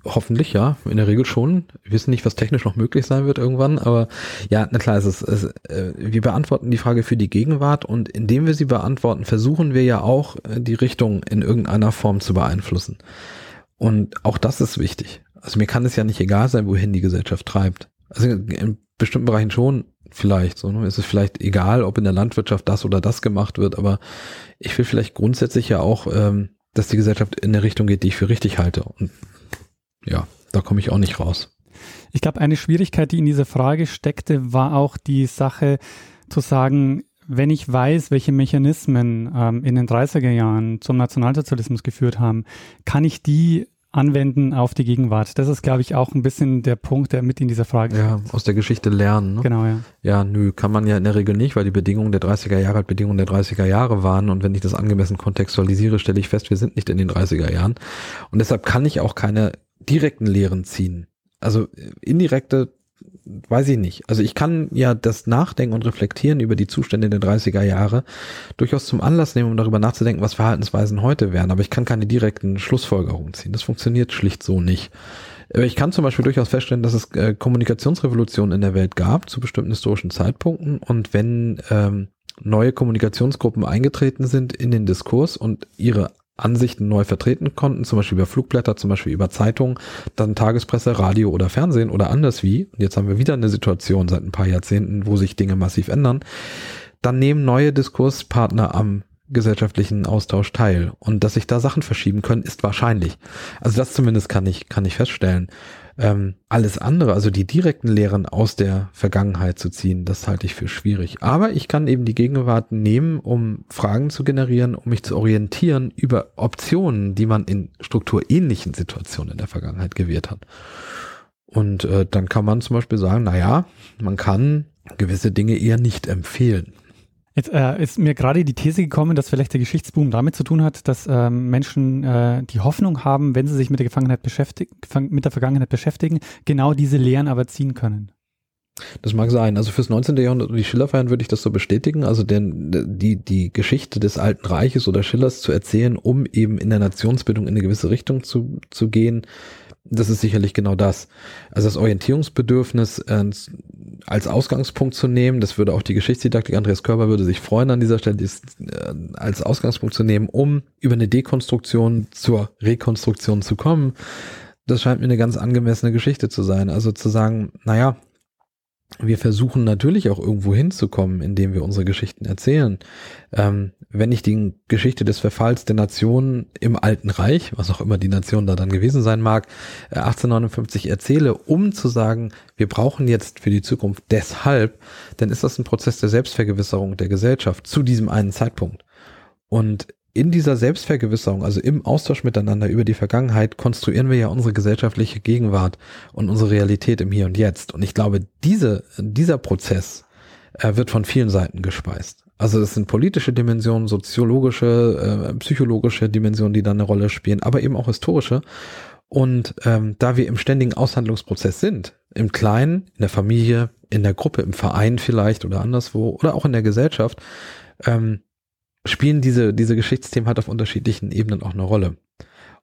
Hoffentlich ja, in der Regel schon. Wir wissen nicht, was technisch noch möglich sein wird irgendwann, aber ja, na klar, es ist, es, äh, wir beantworten die Frage für die Gegenwart und indem wir sie beantworten, versuchen wir ja auch äh, die Richtung in irgendeiner Form zu beeinflussen. Und auch das ist wichtig. Also mir kann es ja nicht egal sein, wohin die Gesellschaft treibt. Also in bestimmten Bereichen schon vielleicht. So, ne? Es ist vielleicht egal, ob in der Landwirtschaft das oder das gemacht wird, aber ich will vielleicht grundsätzlich ja auch, ähm, dass die Gesellschaft in eine Richtung geht, die ich für richtig halte. Und ja, da komme ich auch nicht raus. Ich glaube, eine Schwierigkeit, die in dieser Frage steckte, war auch die Sache zu sagen, wenn ich weiß, welche Mechanismen ähm, in den 30er Jahren zum Nationalsozialismus geführt haben, kann ich die anwenden auf die Gegenwart. Das ist, glaube ich, auch ein bisschen der Punkt, der mit in dieser Frage Ja, aus der Geschichte lernen. Ne? Genau, ja. Ja, nö, kann man ja in der Regel nicht, weil die Bedingungen der 30er Jahre halt Bedingungen der 30er Jahre waren und wenn ich das angemessen kontextualisiere, stelle ich fest, wir sind nicht in den 30er Jahren und deshalb kann ich auch keine direkten Lehren ziehen. Also äh, indirekte weiß ich nicht. Also ich kann ja das Nachdenken und Reflektieren über die Zustände der 30er Jahre durchaus zum Anlass nehmen, um darüber nachzudenken, was Verhaltensweisen heute wären. Aber ich kann keine direkten Schlussfolgerungen ziehen. Das funktioniert schlicht so nicht. Ich kann zum Beispiel durchaus feststellen, dass es äh, Kommunikationsrevolutionen in der Welt gab zu bestimmten historischen Zeitpunkten. Und wenn ähm, neue Kommunikationsgruppen eingetreten sind in den Diskurs und ihre Ansichten neu vertreten konnten, zum Beispiel über Flugblätter, zum Beispiel über Zeitungen, dann Tagespresse, Radio oder Fernsehen oder anders wie. Und jetzt haben wir wieder eine Situation seit ein paar Jahrzehnten, wo sich Dinge massiv ändern. Dann nehmen neue Diskurspartner am gesellschaftlichen Austausch teil. Und dass sich da Sachen verschieben können, ist wahrscheinlich. Also das zumindest kann ich, kann ich feststellen. Ähm, alles andere, also die direkten Lehren aus der Vergangenheit zu ziehen, das halte ich für schwierig. Aber ich kann eben die Gegenwart nehmen, um Fragen zu generieren, um mich zu orientieren über Optionen, die man in strukturähnlichen Situationen in der Vergangenheit gewählt hat. Und äh, dann kann man zum Beispiel sagen, na ja, man kann gewisse Dinge eher nicht empfehlen. Jetzt äh, ist mir gerade die These gekommen, dass vielleicht der Geschichtsboom damit zu tun hat, dass ähm, Menschen äh, die Hoffnung haben, wenn sie sich mit der Vergangenheit beschäftigen, mit der Vergangenheit beschäftigen, genau diese Lehren aber ziehen können. Das mag sein. Also fürs 19. Jahrhundert und die Schillerfeiern würde ich das so bestätigen. Also denn die, die Geschichte des Alten Reiches oder Schillers zu erzählen, um eben in der Nationsbildung in eine gewisse Richtung zu, zu gehen, das ist sicherlich genau das. Also das Orientierungsbedürfnis äh, als Ausgangspunkt zu nehmen, das würde auch die Geschichtsdidaktik, Andreas Körber würde sich freuen an dieser Stelle, dies, äh, als Ausgangspunkt zu nehmen, um über eine Dekonstruktion zur Rekonstruktion zu kommen. Das scheint mir eine ganz angemessene Geschichte zu sein. Also zu sagen, naja, wir versuchen natürlich auch irgendwo hinzukommen, indem wir unsere Geschichten erzählen. Ähm, wenn ich die Geschichte des Verfalls der Nation im Alten Reich, was auch immer die Nation da dann gewesen sein mag, äh, 1859 erzähle, um zu sagen, wir brauchen jetzt für die Zukunft deshalb, dann ist das ein Prozess der Selbstvergewisserung der Gesellschaft zu diesem einen Zeitpunkt. Und in dieser Selbstvergewisserung, also im Austausch miteinander über die Vergangenheit, konstruieren wir ja unsere gesellschaftliche Gegenwart und unsere Realität im Hier und Jetzt. Und ich glaube, diese, dieser Prozess äh, wird von vielen Seiten gespeist. Also das sind politische Dimensionen, soziologische, äh, psychologische Dimensionen, die da eine Rolle spielen, aber eben auch historische. Und ähm, da wir im ständigen Aushandlungsprozess sind, im Kleinen, in der Familie, in der Gruppe, im Verein vielleicht oder anderswo oder auch in der Gesellschaft, ähm, spielen diese, diese Geschichtsthemen halt auf unterschiedlichen Ebenen auch eine Rolle.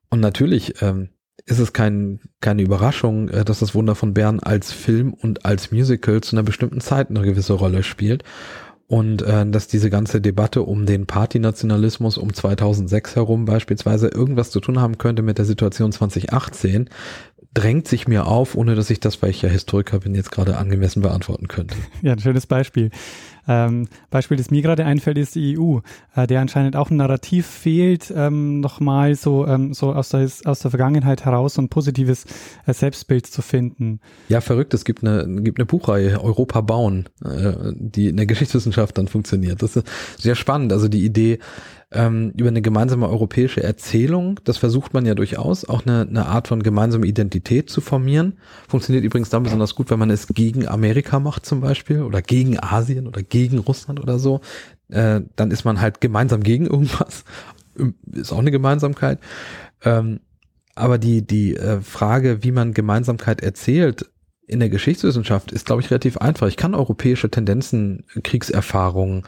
Und natürlich ähm, ist es kein, keine Überraschung, äh, dass das Wunder von Bern als Film und als Musical zu einer bestimmten Zeit eine gewisse Rolle spielt. Und äh, dass diese ganze Debatte um den Partynationalismus um 2006 herum beispielsweise irgendwas zu tun haben könnte mit der Situation 2018, drängt sich mir auf, ohne dass ich das, weil ich ja Historiker bin, jetzt gerade angemessen beantworten könnte. Ja, ein schönes Beispiel. Ähm, Beispiel, das mir gerade einfällt, ist die EU, äh, der anscheinend auch ein Narrativ fehlt, ähm, nochmal so, ähm, so aus, der, aus der Vergangenheit heraus so ein positives äh, Selbstbild zu finden. Ja, verrückt. Es gibt eine, gibt eine Buchreihe, Europa bauen, äh, die in der Geschichtswissenschaft dann funktioniert. Das ist sehr spannend. Also die Idee, ähm, über eine gemeinsame europäische Erzählung. Das versucht man ja durchaus, auch eine, eine Art von gemeinsame Identität zu formieren. Funktioniert übrigens dann besonders gut, wenn man es gegen Amerika macht zum Beispiel oder gegen Asien oder gegen Russland oder so. Äh, dann ist man halt gemeinsam gegen irgendwas. Ist auch eine Gemeinsamkeit. Ähm, aber die, die äh, Frage, wie man Gemeinsamkeit erzählt, in der Geschichtswissenschaft ist, glaube ich, relativ einfach. Ich kann europäische Tendenzen, Kriegserfahrungen,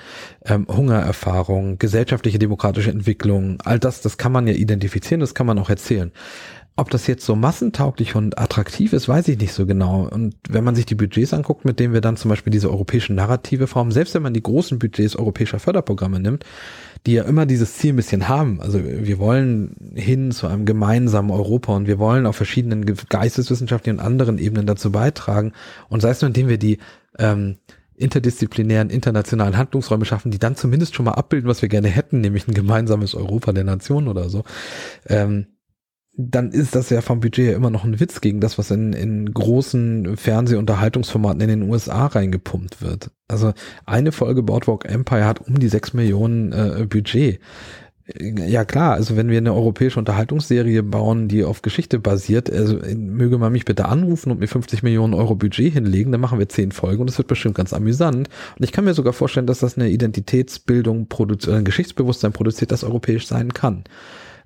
ähm, Hungererfahrungen, gesellschaftliche demokratische Entwicklung, all das, das kann man ja identifizieren, das kann man auch erzählen. Ob das jetzt so massentauglich und attraktiv ist, weiß ich nicht so genau. Und wenn man sich die Budgets anguckt, mit denen wir dann zum Beispiel diese europäischen Narrative formen, selbst wenn man die großen Budgets europäischer Förderprogramme nimmt, die ja immer dieses Ziel ein bisschen haben. Also wir wollen hin zu einem gemeinsamen Europa und wir wollen auf verschiedenen geisteswissenschaftlichen und anderen Ebenen dazu beitragen. Und sei es nur, indem wir die ähm, interdisziplinären, internationalen Handlungsräume schaffen, die dann zumindest schon mal abbilden, was wir gerne hätten, nämlich ein gemeinsames Europa der Nationen oder so. Ähm, dann ist das ja vom Budget ja immer noch ein Witz gegen das, was in, in großen Fernsehunterhaltungsformaten in den USA reingepumpt wird. Also eine Folge Boardwalk Empire hat um die sechs Millionen äh, Budget. Ja klar, also wenn wir eine europäische Unterhaltungsserie bauen, die auf Geschichte basiert, also möge man mich bitte anrufen und mir 50 Millionen Euro Budget hinlegen, dann machen wir zehn Folgen und das wird bestimmt ganz amüsant. Und ich kann mir sogar vorstellen, dass das eine Identitätsbildung produziert, ein Geschichtsbewusstsein produziert, das europäisch sein kann.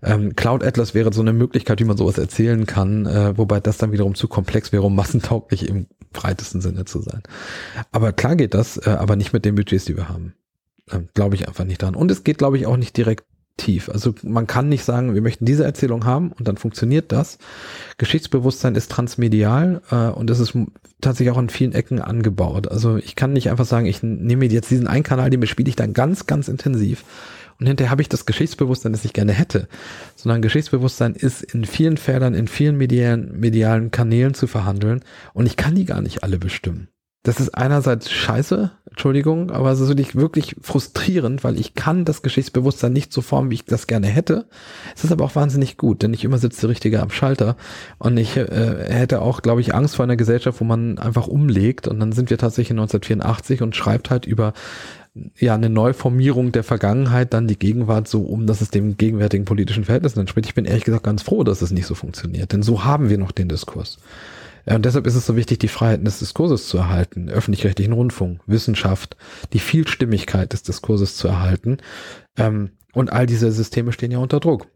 Ähm, Cloud Atlas wäre so eine Möglichkeit, wie man sowas erzählen kann, äh, wobei das dann wiederum zu komplex wäre, um massentauglich im breitesten Sinne zu sein. Aber klar geht das, äh, aber nicht mit den Budgets, die wir haben. Ähm, glaube ich einfach nicht dran. Und es geht, glaube ich, auch nicht direkt tief. Also man kann nicht sagen, wir möchten diese Erzählung haben und dann funktioniert das. Geschichtsbewusstsein ist transmedial äh, und es ist tatsächlich auch an vielen Ecken angebaut. Also ich kann nicht einfach sagen, ich nehme jetzt diesen einen Kanal, den bespiele ich dann ganz, ganz intensiv und hinterher habe ich das Geschichtsbewusstsein, das ich gerne hätte, sondern Geschichtsbewusstsein ist in vielen Feldern, in vielen medialen, medialen Kanälen zu verhandeln und ich kann die gar nicht alle bestimmen. Das ist einerseits scheiße, Entschuldigung, aber es ist wirklich, wirklich frustrierend, weil ich kann das Geschichtsbewusstsein nicht so formen, wie ich das gerne hätte. Es ist aber auch wahnsinnig gut, denn nicht immer sitzt der Richtige am Schalter. Und ich äh, hätte auch, glaube ich, Angst vor einer Gesellschaft, wo man einfach umlegt. Und dann sind wir tatsächlich in 1984 und schreibt halt über ja eine Neuformierung der Vergangenheit dann die Gegenwart so um, dass es dem gegenwärtigen politischen Verhältnissen entspricht. Ich bin ehrlich gesagt ganz froh, dass es nicht so funktioniert, denn so haben wir noch den Diskurs. Und deshalb ist es so wichtig, die Freiheiten des Diskurses zu erhalten, öffentlich-rechtlichen Rundfunk, Wissenschaft, die Vielstimmigkeit des Diskurses zu erhalten. Ähm, und all diese Systeme stehen ja unter Druck.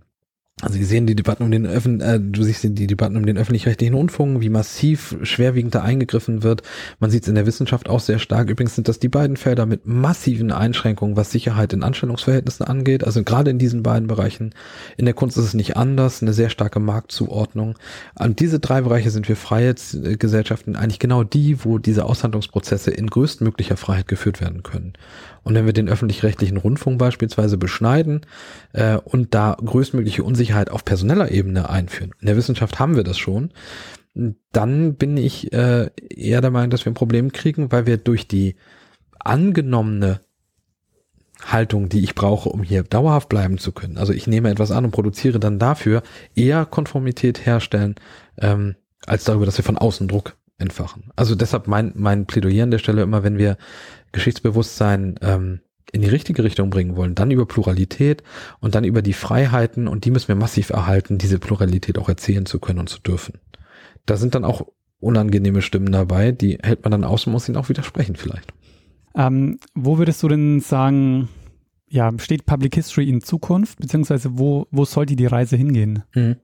Also wir sehen die Debatten um den Öffn äh, du siehst die Debatten um den öffentlich-rechtlichen Rundfunk, wie massiv schwerwiegend da eingegriffen wird. Man sieht es in der Wissenschaft auch sehr stark. Übrigens sind das die beiden Felder mit massiven Einschränkungen, was Sicherheit in Anstellungsverhältnissen angeht. Also gerade in diesen beiden Bereichen. In der Kunst ist es nicht anders, eine sehr starke Marktzuordnung. An diese drei Bereiche sind wir Freiheitsgesellschaften eigentlich genau die, wo diese Aushandlungsprozesse in größtmöglicher Freiheit geführt werden können. Und wenn wir den öffentlich-rechtlichen Rundfunk beispielsweise beschneiden äh, und da größtmögliche Unsicherheit auf personeller Ebene einführen, in der Wissenschaft haben wir das schon, dann bin ich äh, eher der Meinung, dass wir ein Problem kriegen, weil wir durch die angenommene Haltung, die ich brauche, um hier dauerhaft bleiben zu können. Also ich nehme etwas an und produziere dann dafür eher Konformität herstellen, ähm, als darüber, dass wir von außen Druck entfachen. Also deshalb mein, mein Plädoyer an der Stelle immer, wenn wir Geschichtsbewusstsein ähm, in die richtige Richtung bringen wollen, dann über Pluralität und dann über die Freiheiten und die müssen wir massiv erhalten, diese Pluralität auch erzählen zu können und zu dürfen. Da sind dann auch unangenehme Stimmen dabei, die hält man dann aus und muss ihnen auch widersprechen vielleicht. Ähm, wo würdest du denn sagen, ja, steht Public History in Zukunft, beziehungsweise wo, wo sollte die Reise hingehen? Mhm.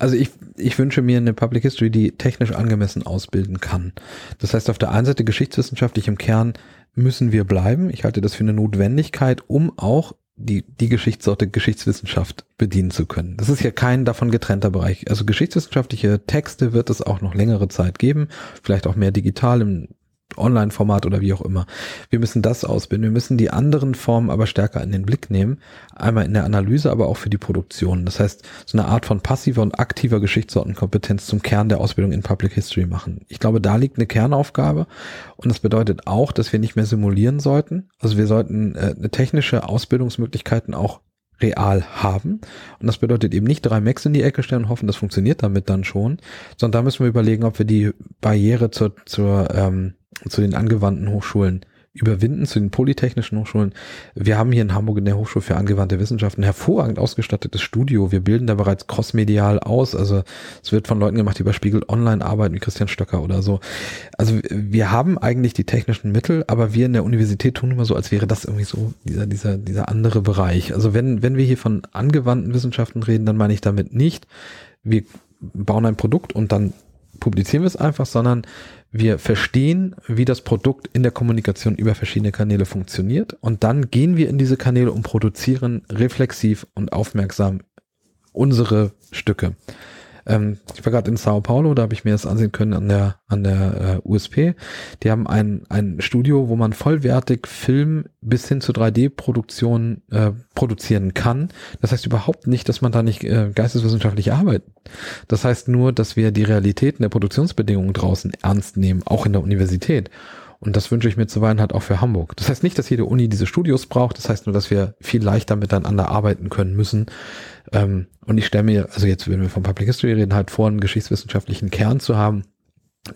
Also ich, ich wünsche mir eine Public History, die technisch angemessen ausbilden kann. Das heißt, auf der einen Seite geschichtswissenschaftlich im Kern müssen wir bleiben. Ich halte das für eine Notwendigkeit, um auch die, die Geschichtssorte Geschichtswissenschaft bedienen zu können. Das ist ja kein davon getrennter Bereich. Also geschichtswissenschaftliche Texte wird es auch noch längere Zeit geben, vielleicht auch mehr digital im Online-Format oder wie auch immer. Wir müssen das ausbilden. Wir müssen die anderen Formen aber stärker in den Blick nehmen. Einmal in der Analyse, aber auch für die Produktion. Das heißt, so eine Art von passiver und aktiver Geschichtsortenkompetenz zum Kern der Ausbildung in Public History machen. Ich glaube, da liegt eine Kernaufgabe. Und das bedeutet auch, dass wir nicht mehr simulieren sollten. Also wir sollten äh, technische Ausbildungsmöglichkeiten auch real haben. Und das bedeutet eben nicht drei Macs in die Ecke stellen und hoffen, das funktioniert damit dann schon, sondern da müssen wir überlegen, ob wir die Barriere zur, zur ähm, zu den angewandten Hochschulen überwinden, zu den polytechnischen Hochschulen. Wir haben hier in Hamburg in der Hochschule für angewandte Wissenschaften ein hervorragend ausgestattetes Studio. Wir bilden da bereits crossmedial aus. Also es wird von Leuten gemacht, die bei Spiegel Online arbeiten, wie Christian Stöcker oder so. Also wir haben eigentlich die technischen Mittel, aber wir in der Universität tun immer so, als wäre das irgendwie so dieser, dieser, dieser andere Bereich. Also wenn, wenn wir hier von angewandten Wissenschaften reden, dann meine ich damit nicht, wir bauen ein Produkt und dann publizieren wir es einfach, sondern wir verstehen, wie das Produkt in der Kommunikation über verschiedene Kanäle funktioniert und dann gehen wir in diese Kanäle und produzieren reflexiv und aufmerksam unsere Stücke. Ähm, ich war gerade in Sao Paulo, da habe ich mir das ansehen können an der an der äh, USP. Die haben ein ein Studio, wo man vollwertig Film bis hin zu 3D-Produktion äh, produzieren kann. Das heißt überhaupt nicht, dass man da nicht äh, geisteswissenschaftlich arbeitet. Das heißt nur, dass wir die Realitäten der Produktionsbedingungen draußen ernst nehmen, auch in der Universität. Und das wünsche ich mir zuweilen halt auch für Hamburg. Das heißt nicht, dass jede Uni diese Studios braucht. Das heißt nur, dass wir viel leichter miteinander arbeiten können müssen Ähm, und ich stelle mir, also jetzt, wenn wir von Public History reden, halt vor, einen geschichtswissenschaftlichen Kern zu haben,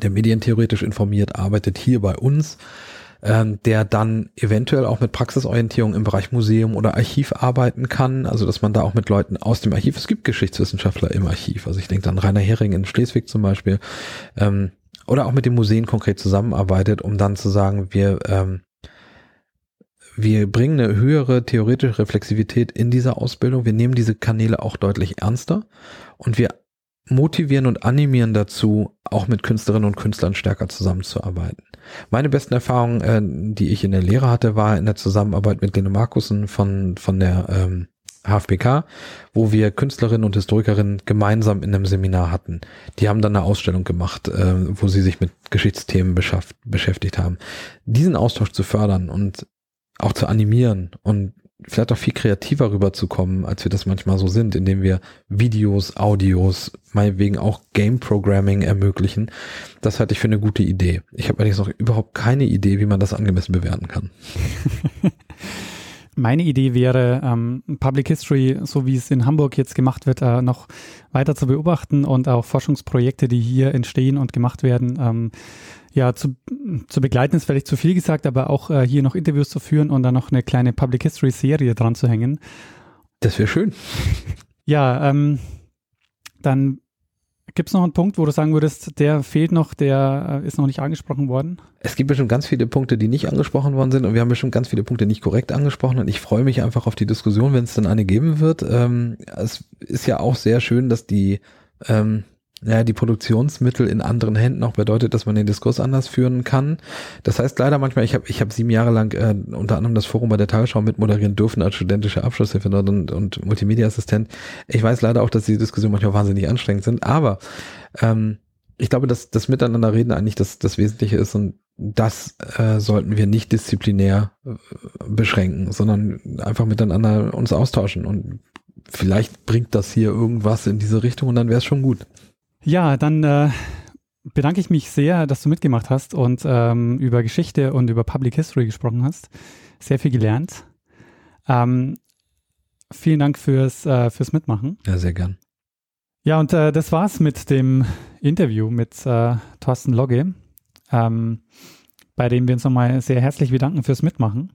der medientheoretisch informiert arbeitet hier bei uns, ähm, der dann eventuell auch mit Praxisorientierung im Bereich Museum oder Archiv arbeiten kann, also dass man da auch mit Leuten aus dem Archiv, es gibt Geschichtswissenschaftler im Archiv, also ich denke an Rainer Hering in Schleswig zum Beispiel, ähm, oder auch mit den Museen konkret zusammenarbeitet, um dann zu sagen, wir ähm, wir bringen eine höhere theoretische Reflexivität in dieser Ausbildung. Wir nehmen diese Kanäle auch deutlich ernster und wir motivieren und animieren dazu, auch mit Künstlerinnen und Künstlern stärker zusammenzuarbeiten. Meine besten Erfahrungen, äh, die ich in der Lehre hatte, war in der Zusammenarbeit mit Lene Markussen von, von der ähm, HFPK, wo wir Künstlerinnen und Historikerinnen gemeinsam in einem Seminar hatten. Die haben dann eine Ausstellung gemacht, äh, wo sie sich mit Geschichtsthemen beschäftigt haben. Diesen Austausch zu fördern und auch zu animieren und vielleicht auch viel kreativer rüberzukommen, als wir das manchmal so sind, indem wir Videos, Audios, meinetwegen auch Game Programming ermöglichen. Das halte ich für eine gute Idee. Ich habe allerdings noch überhaupt keine Idee, wie man das angemessen bewerten kann. Meine Idee wäre, ähm, Public History, so wie es in Hamburg jetzt gemacht wird, äh, noch weiter zu beobachten und auch Forschungsprojekte, die hier entstehen und gemacht werden, ähm, ja, zu, zu begleiten ist vielleicht zu viel gesagt, aber auch äh, hier noch Interviews zu führen und dann noch eine kleine Public History Serie dran zu hängen. Das wäre schön. Ja, ähm, dann Gibt es noch einen Punkt, wo du sagen würdest, der fehlt noch, der äh, ist noch nicht angesprochen worden? Es gibt bestimmt ganz viele Punkte, die nicht angesprochen worden sind und wir haben bestimmt ganz viele Punkte nicht korrekt angesprochen und ich freue mich einfach auf die Diskussion, wenn es dann eine geben wird. Ähm, es ist ja auch sehr schön, dass die ähm, ja, die Produktionsmittel in anderen Händen auch bedeutet, dass man den Diskurs anders führen kann. Das heißt leider manchmal, ich habe ich hab sieben Jahre lang äh, unter anderem das Forum bei der Tagesschau mitmoderieren dürfen als studentische Abschlusshilfe und, und Multimedia-Assistent. Ich weiß leider auch, dass die Diskussionen manchmal wahnsinnig anstrengend sind, aber ähm, ich glaube, dass das Miteinander reden eigentlich das, das Wesentliche ist und das äh, sollten wir nicht disziplinär äh, beschränken, sondern einfach miteinander uns austauschen und vielleicht bringt das hier irgendwas in diese Richtung und dann wäre es schon gut. Ja, dann äh, bedanke ich mich sehr, dass du mitgemacht hast und ähm, über Geschichte und über Public History gesprochen hast. Sehr viel gelernt. Ähm, vielen Dank fürs, äh, fürs Mitmachen. Ja, sehr gern. Ja, und äh, das war's mit dem Interview mit äh, Thorsten Logge, ähm, bei dem wir uns nochmal sehr herzlich bedanken fürs Mitmachen.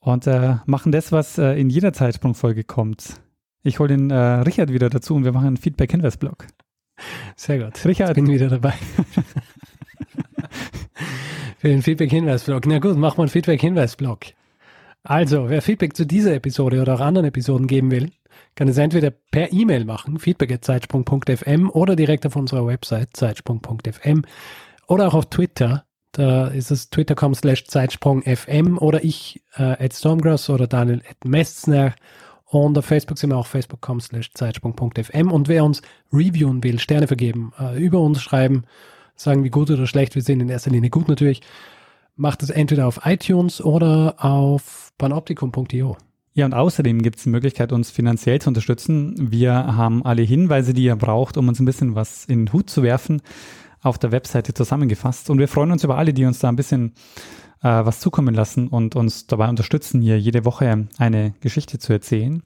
Und äh, machen das, was äh, in jeder Zeitsprungfolge kommt. Ich hole den Richard wieder dazu und wir machen einen Feedback-Hinweis-Blog. Sehr gut. Richard. Ich bin wieder dabei. Für den Feedback-Hinweis-Blog. Na gut, machen wir einen Feedback-Hinweis-Blog. Also, wer Feedback zu dieser Episode oder auch anderen Episoden geben will, kann es entweder per E-Mail machen, feedback.zeitsprung.fm oder direkt auf unserer Website zeitsprung.fm oder auch auf Twitter. Da ist es twitter.com slash zeitsprung.fm oder ich äh, at Stormgrass oder Daniel at Messner und auf Facebook sind wir auch facebook.com slash zeitsprung.fm. Und wer uns reviewen will, Sterne vergeben, äh, über uns schreiben, sagen, wie gut oder schlecht wir sind, in erster Linie gut natürlich, macht es entweder auf iTunes oder auf panoptikum.io. Ja, und außerdem gibt es die Möglichkeit, uns finanziell zu unterstützen. Wir haben alle Hinweise, die ihr braucht, um uns ein bisschen was in den Hut zu werfen, auf der Webseite zusammengefasst. Und wir freuen uns über alle, die uns da ein bisschen äh, was zukommen lassen und uns dabei unterstützen, hier jede Woche eine Geschichte zu erzählen.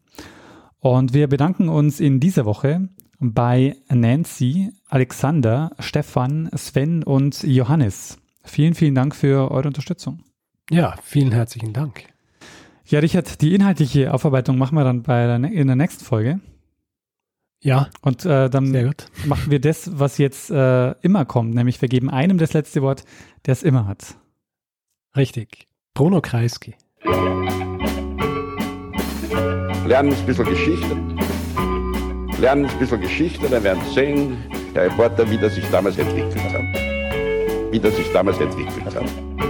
Und wir bedanken uns in dieser Woche bei Nancy, Alexander, Stefan, Sven und Johannes. Vielen, vielen Dank für eure Unterstützung. Ja, vielen herzlichen Dank. Ja, Richard, die inhaltliche Aufarbeitung machen wir dann bei der, in der nächsten Folge. Ja. Und äh, dann machen wir das, was jetzt äh, immer kommt, nämlich wir geben einem das letzte Wort, der es immer hat. Richtig. Bruno Kreisky. Lernen ein bisschen Geschichte. Lernen ein bisschen Geschichte, dann werden Sie sehen, der Reporter, wie das sich damals entwickelt hat. Wie das sich damals entwickelt hat.